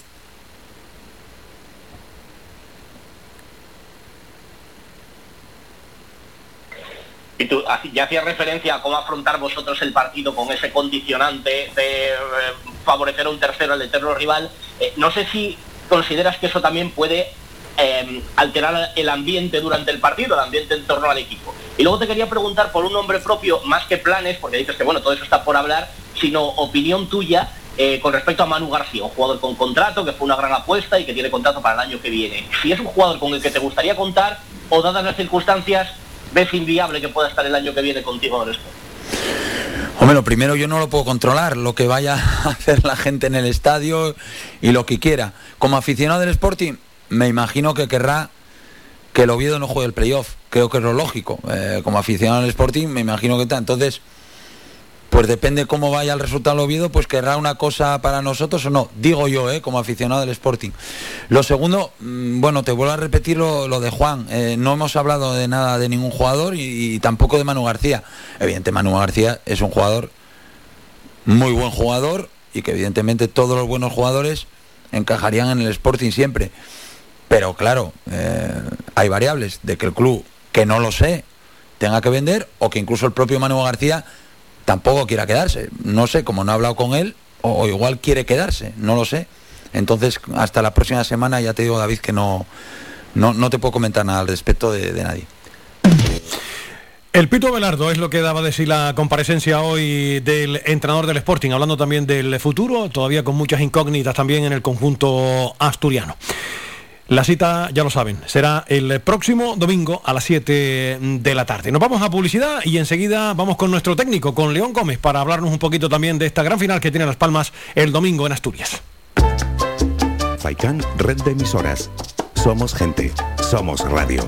Y tú ya hacías referencia a cómo afrontar vosotros el partido con ese condicionante de eh, favorecer a un tercero al eterno rival. Eh, no sé si consideras que eso también puede eh, alterar el ambiente durante el partido, el ambiente en torno al equipo. Y luego te quería preguntar por un nombre propio, más que planes, porque dices que bueno, todo eso está por hablar, sino opinión tuya eh, con respecto a Manu García, un jugador con contrato, que fue una gran apuesta y que tiene contrato para el año que viene. Si es un jugador con el que te gustaría contar o dadas las circunstancias, ves inviable que pueda estar el año que viene contigo en el Sport. Hombre, lo primero yo no lo puedo controlar, lo que vaya a hacer la gente en el estadio y lo que quiera. Como aficionado del Sporting, me imagino que querrá que el Oviedo no juegue el playoff. Creo que es lo lógico. Eh, como aficionado del Sporting, me imagino que está. Entonces, pues depende cómo vaya el resultado del Oviedo, pues querrá una cosa para nosotros o no. Digo yo, eh, como aficionado del Sporting. Lo segundo, mm, bueno, te vuelvo a repetir lo, lo de Juan. Eh, no hemos hablado de nada de ningún jugador y, tampoco de Manu García. Evidente, Manu García es un jugador muy buen jugador y que evidentemente todos los buenos jugadores encajarían en el Sporting siempre. Pero claro, eh, hay variables de que el club, que no lo sé, tenga que vender o que incluso el propio Manu García tampoco quiera quedarse. No sé, como no he hablado con él, o, igual quiere quedarse, no lo sé. Entonces, hasta la próxima semana ya te digo, David, que no, no, no te puedo comentar nada al respecto de, de nadie. El Pito Velardo es lo que daba de sí la comparecencia hoy del entrenador del Sporting, hablando también del futuro, todavía con muchas incógnitas también en el conjunto asturiano. La cita, ya lo saben, será el próximo domingo a las 7 de la tarde. Nos vamos a publicidad y enseguida vamos con nuestro técnico, con León Gómez, para hablarnos un poquito también de esta gran final que tiene Las Palmas el domingo en Asturias. Faikán, red de emisoras. Somos gente, somos radio.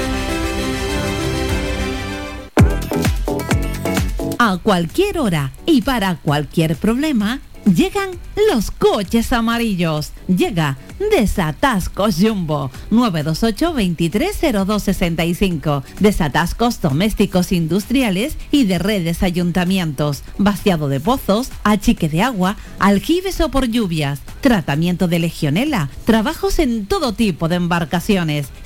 A cualquier hora y para cualquier problema, llegan los coches amarillos. Llega Desatascos Jumbo 928 230265. Desatascos domésticos industriales y de redes ayuntamientos. Vaciado de pozos, achique de agua, aljibes o por lluvias. Tratamiento de legionela. Trabajos en todo tipo de embarcaciones.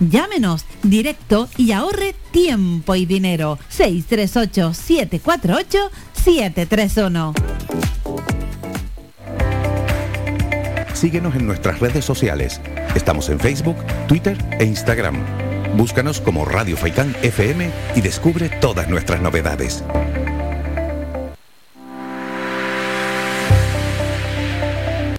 Llámenos directo y ahorre tiempo y dinero. 638 748 731. Síguenos en nuestras redes sociales. Estamos en Facebook, Twitter e Instagram. Búscanos como Radio Faikán FM y descubre todas nuestras novedades.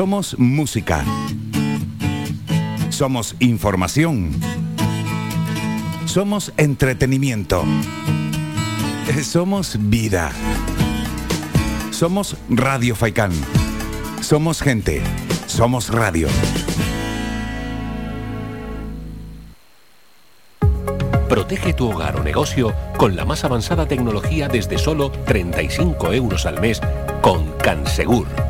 Somos música. Somos información. Somos entretenimiento. Eh, Somos vida. Somos Radio Faikán. Somos gente. Somos Radio. Protege tu hogar o negocio con la más avanzada tecnología desde solo 35 euros al mes con Cansegur.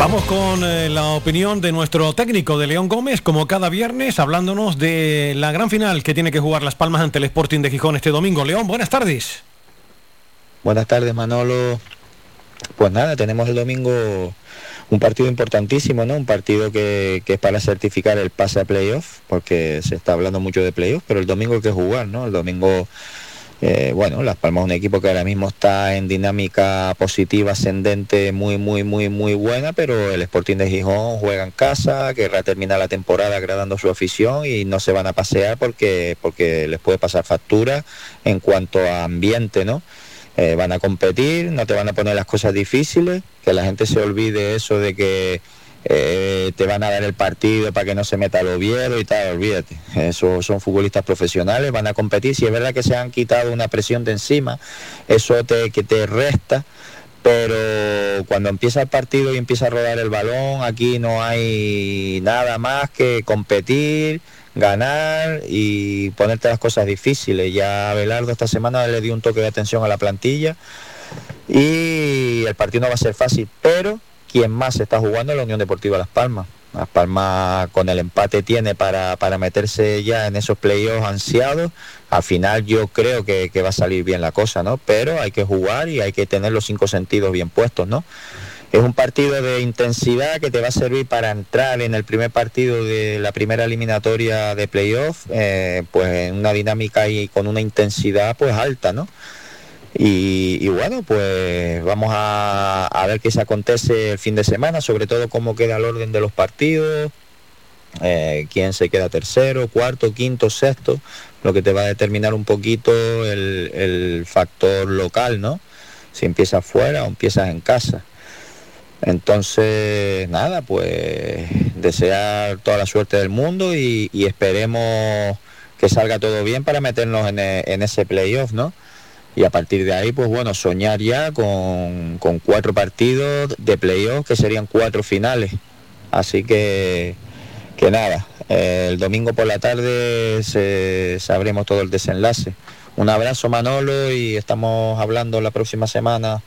Vamos con eh, la opinión de nuestro técnico de León Gómez, como cada viernes, hablándonos de la gran final que tiene que jugar Las Palmas ante el Sporting de Gijón este domingo. León, buenas tardes. Buenas tardes, Manolo. Pues nada, tenemos el domingo un partido importantísimo, ¿no? Un partido que, es para certificar el pase a playoff, porque se está hablando mucho de playoff, pero el domingo hay que jugar, ¿no? El domingo eh, bueno, Las Palmas es un equipo que ahora mismo está en dinámica positiva, ascendente, muy, muy, muy, muy buena, pero el Sporting de Gijón juega en casa, querrá terminar la temporada agradando su afición y no se van a pasear porque, porque les puede pasar factura en cuanto a ambiente, ¿no? Eh, van a competir, no te van a poner las cosas difíciles, que la gente se olvide eso de que eh, te van a dar el partido para que no se meta el Oviedo y tal, olvídate. Esos son futbolistas profesionales, van a competir. Si es verdad que se han quitado una presión de encima, eso te, que te resta. Pero cuando empieza el partido y empieza a rodar el balón, aquí no hay nada más que competir, ganar y ponerte las cosas difíciles. Ya Belardo esta semana le dio un toque de atención a la plantilla y el partido no va a ser fácil, pero quien más está jugando es la Unión Deportiva Las Palmas. Las Palmas con el empate tiene para, para meterse ya en esos playoffs ansiados. Al final yo creo que, va a salir bien la cosa, ¿no? Pero hay que jugar y hay que tener los cinco sentidos bien puestos, ¿no? Es un partido de intensidad que te va a servir para entrar en el primer partido de la primera eliminatoria de playoff, eh, pues en una dinámica y con una intensidad pues alta, ¿no? Y, bueno, pues vamos a, a ver qué se acontece el fin de semana, sobre todo cómo queda el orden de los partidos, eh, quién se queda tercero, cuarto, quinto, sexto, lo que te va a determinar un poquito el, el factor local, ¿no? Si empiezas fuera o empiezas en casa. Entonces, nada, pues desear toda la suerte del mundo y, y esperemos que salga todo bien para meternos en, e- en ese playoff, ¿no? Y a partir de ahí, pues bueno, soñar ya con, con cuatro partidos de playoff que serían cuatro finales. Así que, que nada, eh, el domingo por la tarde se, sabremos todo el desenlace. Un abrazo Manolo y estamos hablando la próxima semana.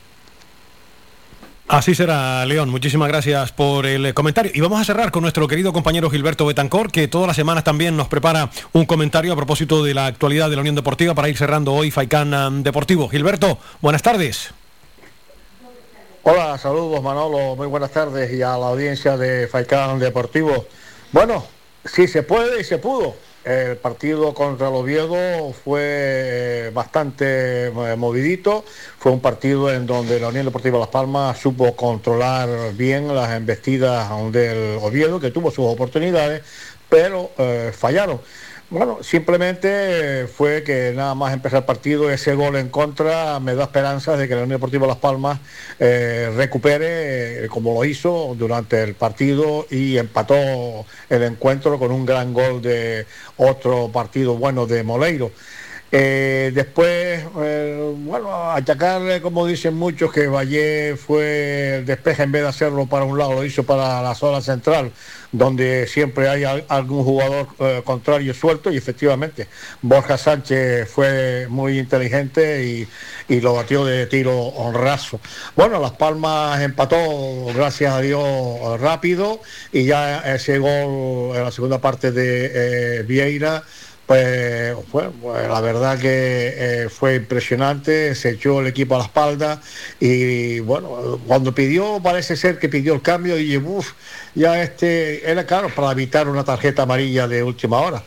Así será, León. Muchísimas gracias por el eh, comentario. Y vamos a cerrar con nuestro querido compañero Gilberto Betancor, que todas las semanas también nos prepara un comentario a propósito de la actualidad de la Unión Deportiva para ir cerrando hoy Faicán um, Deportivo. Gilberto, buenas tardes. Hola, saludos Manolo, muy buenas tardes y a la audiencia de Faicán Deportivo. Bueno, sí se puede y se pudo. El partido contra el Oviedo fue eh, bastante eh, movidito, fue un partido en donde la Unión Deportiva Las Palmas supo controlar bien las embestidas del Oviedo, que tuvo sus oportunidades, pero eh, fallaron. Bueno, simplemente fue que nada más empezar el partido, ese gol en contra me da esperanzas de que la Unión Deportiva Las Palmas eh, recupere, eh, como lo hizo durante el partido, y empató el encuentro con un gran gol de otro partido bueno de Moleiro. Eh, después, eh, bueno, achacarle, como dicen muchos, que Valle fue el despeje en vez de hacerlo para un lado, lo hizo para la zona central, donde siempre hay al- algún jugador eh, contrario suelto, y efectivamente Borja Sánchez fue muy inteligente y, y lo batió de tiro raso. Bueno, Las Palmas empató, gracias a Dios, rápido, y ya ese gol en la segunda parte de eh, Vieira pues, bueno, pues, la verdad que eh, fue impresionante, se echó el equipo a la espalda y bueno, cuando pidió, parece ser que pidió el cambio y uff, ya este era claro para evitar una tarjeta amarilla de última hora.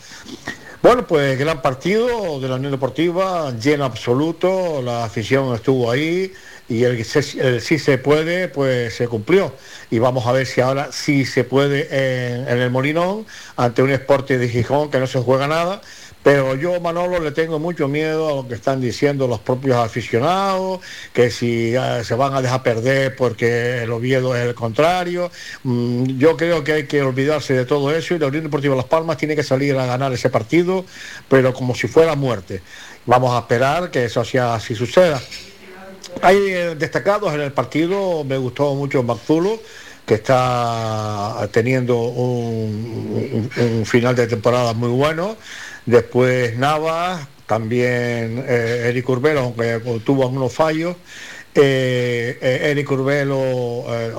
Bueno, pues gran partido de la Unión Deportiva, lleno absoluto, la afición estuvo ahí y el, el sí se puede, pues se cumplió. Y vamos a ver si ahora sí se puede en, el Molinón, ante un Sporting de Gijón que no se juega nada. Pero yo, Manolo, le tengo mucho miedo a lo que están diciendo los propios aficionados, que si eh, se van a dejar perder porque el Oviedo es el contrario. Mm, yo creo que hay que olvidarse de todo eso y la Unión Deportiva Las Palmas tiene que salir a ganar ese partido, pero como si fuera muerte. Vamos a esperar que eso sea así suceda. Hay eh, destacados en el partido, me gustó mucho Mazzulo, que está teniendo un final de temporada muy bueno. Después Navas, también eh, Eric Urbelo, aunque tuvo algunos fallos. Eh, eh, Eric Urbelo eh,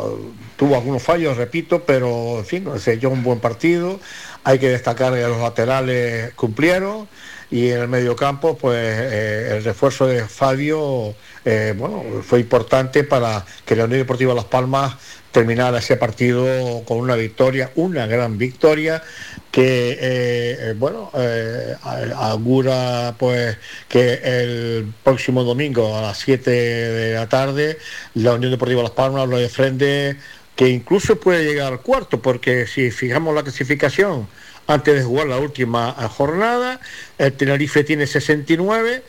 tuvo algunos fallos, repito, pero en fin, se echó un buen partido. Hay que destacar que los laterales cumplieron y en el mediocampo, pues eh, el refuerzo de Fabio, eh, bueno, fue importante para que la Unión Deportiva Las Palmas terminara ese partido con una victoria, una gran victoria que, eh, eh, bueno, augura pues que el próximo domingo a las 7 de la tarde la Unión Deportiva Las Palmas lo de frente que incluso puede llegar al cuarto, porque si fijamos la clasificación antes de jugar la última jornada, el Tenerife tiene 69,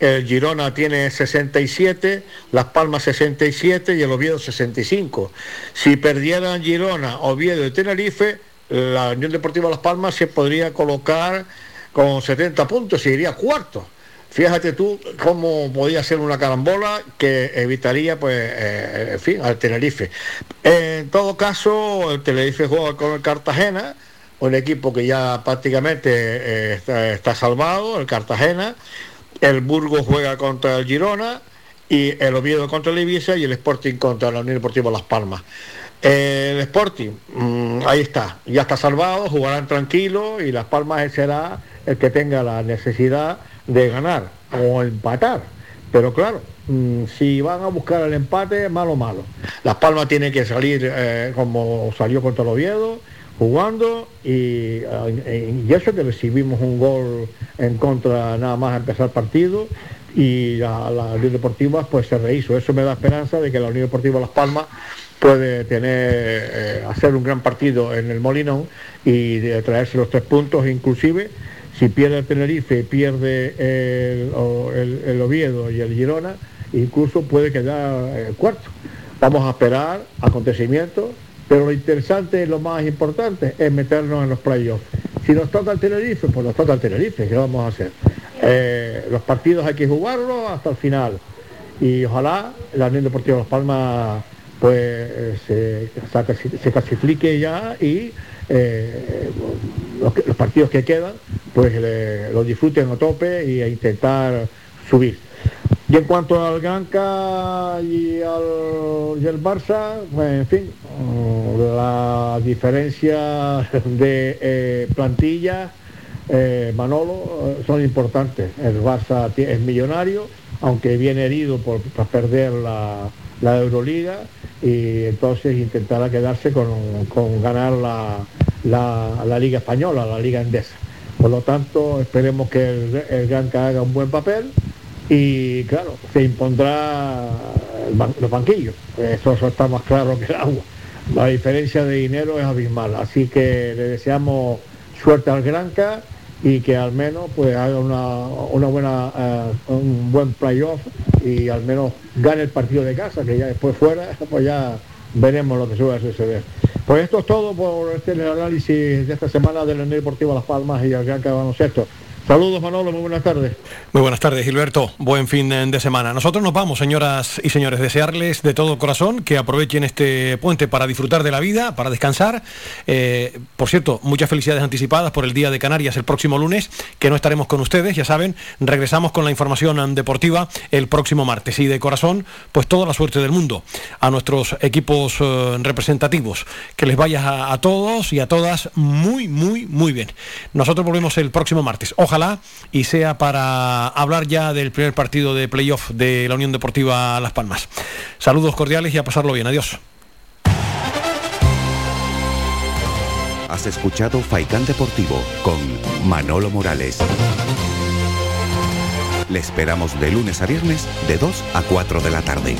el Girona tiene 67, Las Palmas 67 y el Oviedo 65. Si perdieran Girona, Oviedo y Tenerife, la Unión Deportiva Las Palmas se podría colocar con 70 puntos y iría cuarto. Fíjate tú cómo podía ser una carambola que evitaría, pues, eh, en fin, al Tenerife. En todo caso, el Tenerife juega con el Cartagena, un equipo que ya prácticamente eh, está, está salvado, el Cartagena. El Burgos juega contra el Girona y el Oviedo contra el Ibiza y el Sporting contra la Unión Deportiva Las Palmas. El Sporting, mm, ahí está, ya está salvado, jugarán tranquilo y Las Palmas será el que tenga la necesidad de ganar o empatar. Pero claro, mm, si van a buscar el empate, malo, malo. Las Palmas tiene que salir eh, como salió contra el Oviedo, jugando y, eh, y eso que recibimos un gol en contra nada más empezar partido y la, Unión Deportiva pues se rehizo. Eso me da esperanza de que la Unión Deportiva Las Palmas puede tener eh, hacer un gran partido en el Molinón y traerse los tres puntos inclusive si pierde el Tenerife pierde el- el Oviedo y el Girona incluso puede quedar eh, cuarto vamos a esperar acontecimientos pero lo interesante y lo más importante es meternos en los playoffs si nos toca el Tenerife pues nos toca el Tenerife ¿qué vamos a hacer? Eh, los partidos hay que jugarlos hasta el final y ojalá la Unión Deportiva Las Palmas pues eh, se, se- clasifique ya y eh, los, partidos que quedan pues los disfruten a tope y a intentar subir. Y en cuanto al Ganca y al, el Barça, pues en fin, mm, la diferencia de eh, plantilla, eh, Manolo, eh, son importantes. El Barça es millonario, aunque viene herido por, por perder la, la Euroliga, y entonces intentará quedarse con, con ganar la, la- la Liga Española, la Liga Endesa. Por lo tanto, esperemos que el, el haga un buen papel y claro, se impondrá ban- los banquillos. Eso, está más claro que el agua. La diferencia de dinero es abismal. Así que le deseamos suerte al Granca y que al menos pues haga una, una buena eh, un buen playoff y al menos gane el partido de casa, que ya después fuera, pues ya veremos lo que suele suceder. Pues esto es todo por este análisis de esta semana de la Unión Las Palmas y el Granca Baloncesto. Saludos Manolo, muy buenas tardes. Muy buenas tardes, Gilberto. Buen fin de semana. Nosotros nos vamos, señoras y señores. Desearles de todo corazón que aprovechen este puente para disfrutar de la vida, para descansar. Eh, por cierto, muchas felicidades anticipadas por el Día de Canarias el próximo lunes, que no estaremos con ustedes, ya saben. Regresamos con la información deportiva el próximo martes. Y de corazón, pues toda la suerte del mundo a nuestros equipos eh, representativos. Que les vaya a, a todos y a todas muy, muy, muy bien. Nosotros volvemos el próximo martes. Ojalá ojalá, y sea para hablar ya del primer partido de playoff de la Unión Deportiva Las Palmas. Saludos cordiales y a pasarlo bien. Adiós. Has escuchado Faikán Deportivo con Manolo Morales. Le esperamos de lunes a viernes de 2 a 4 de la tarde.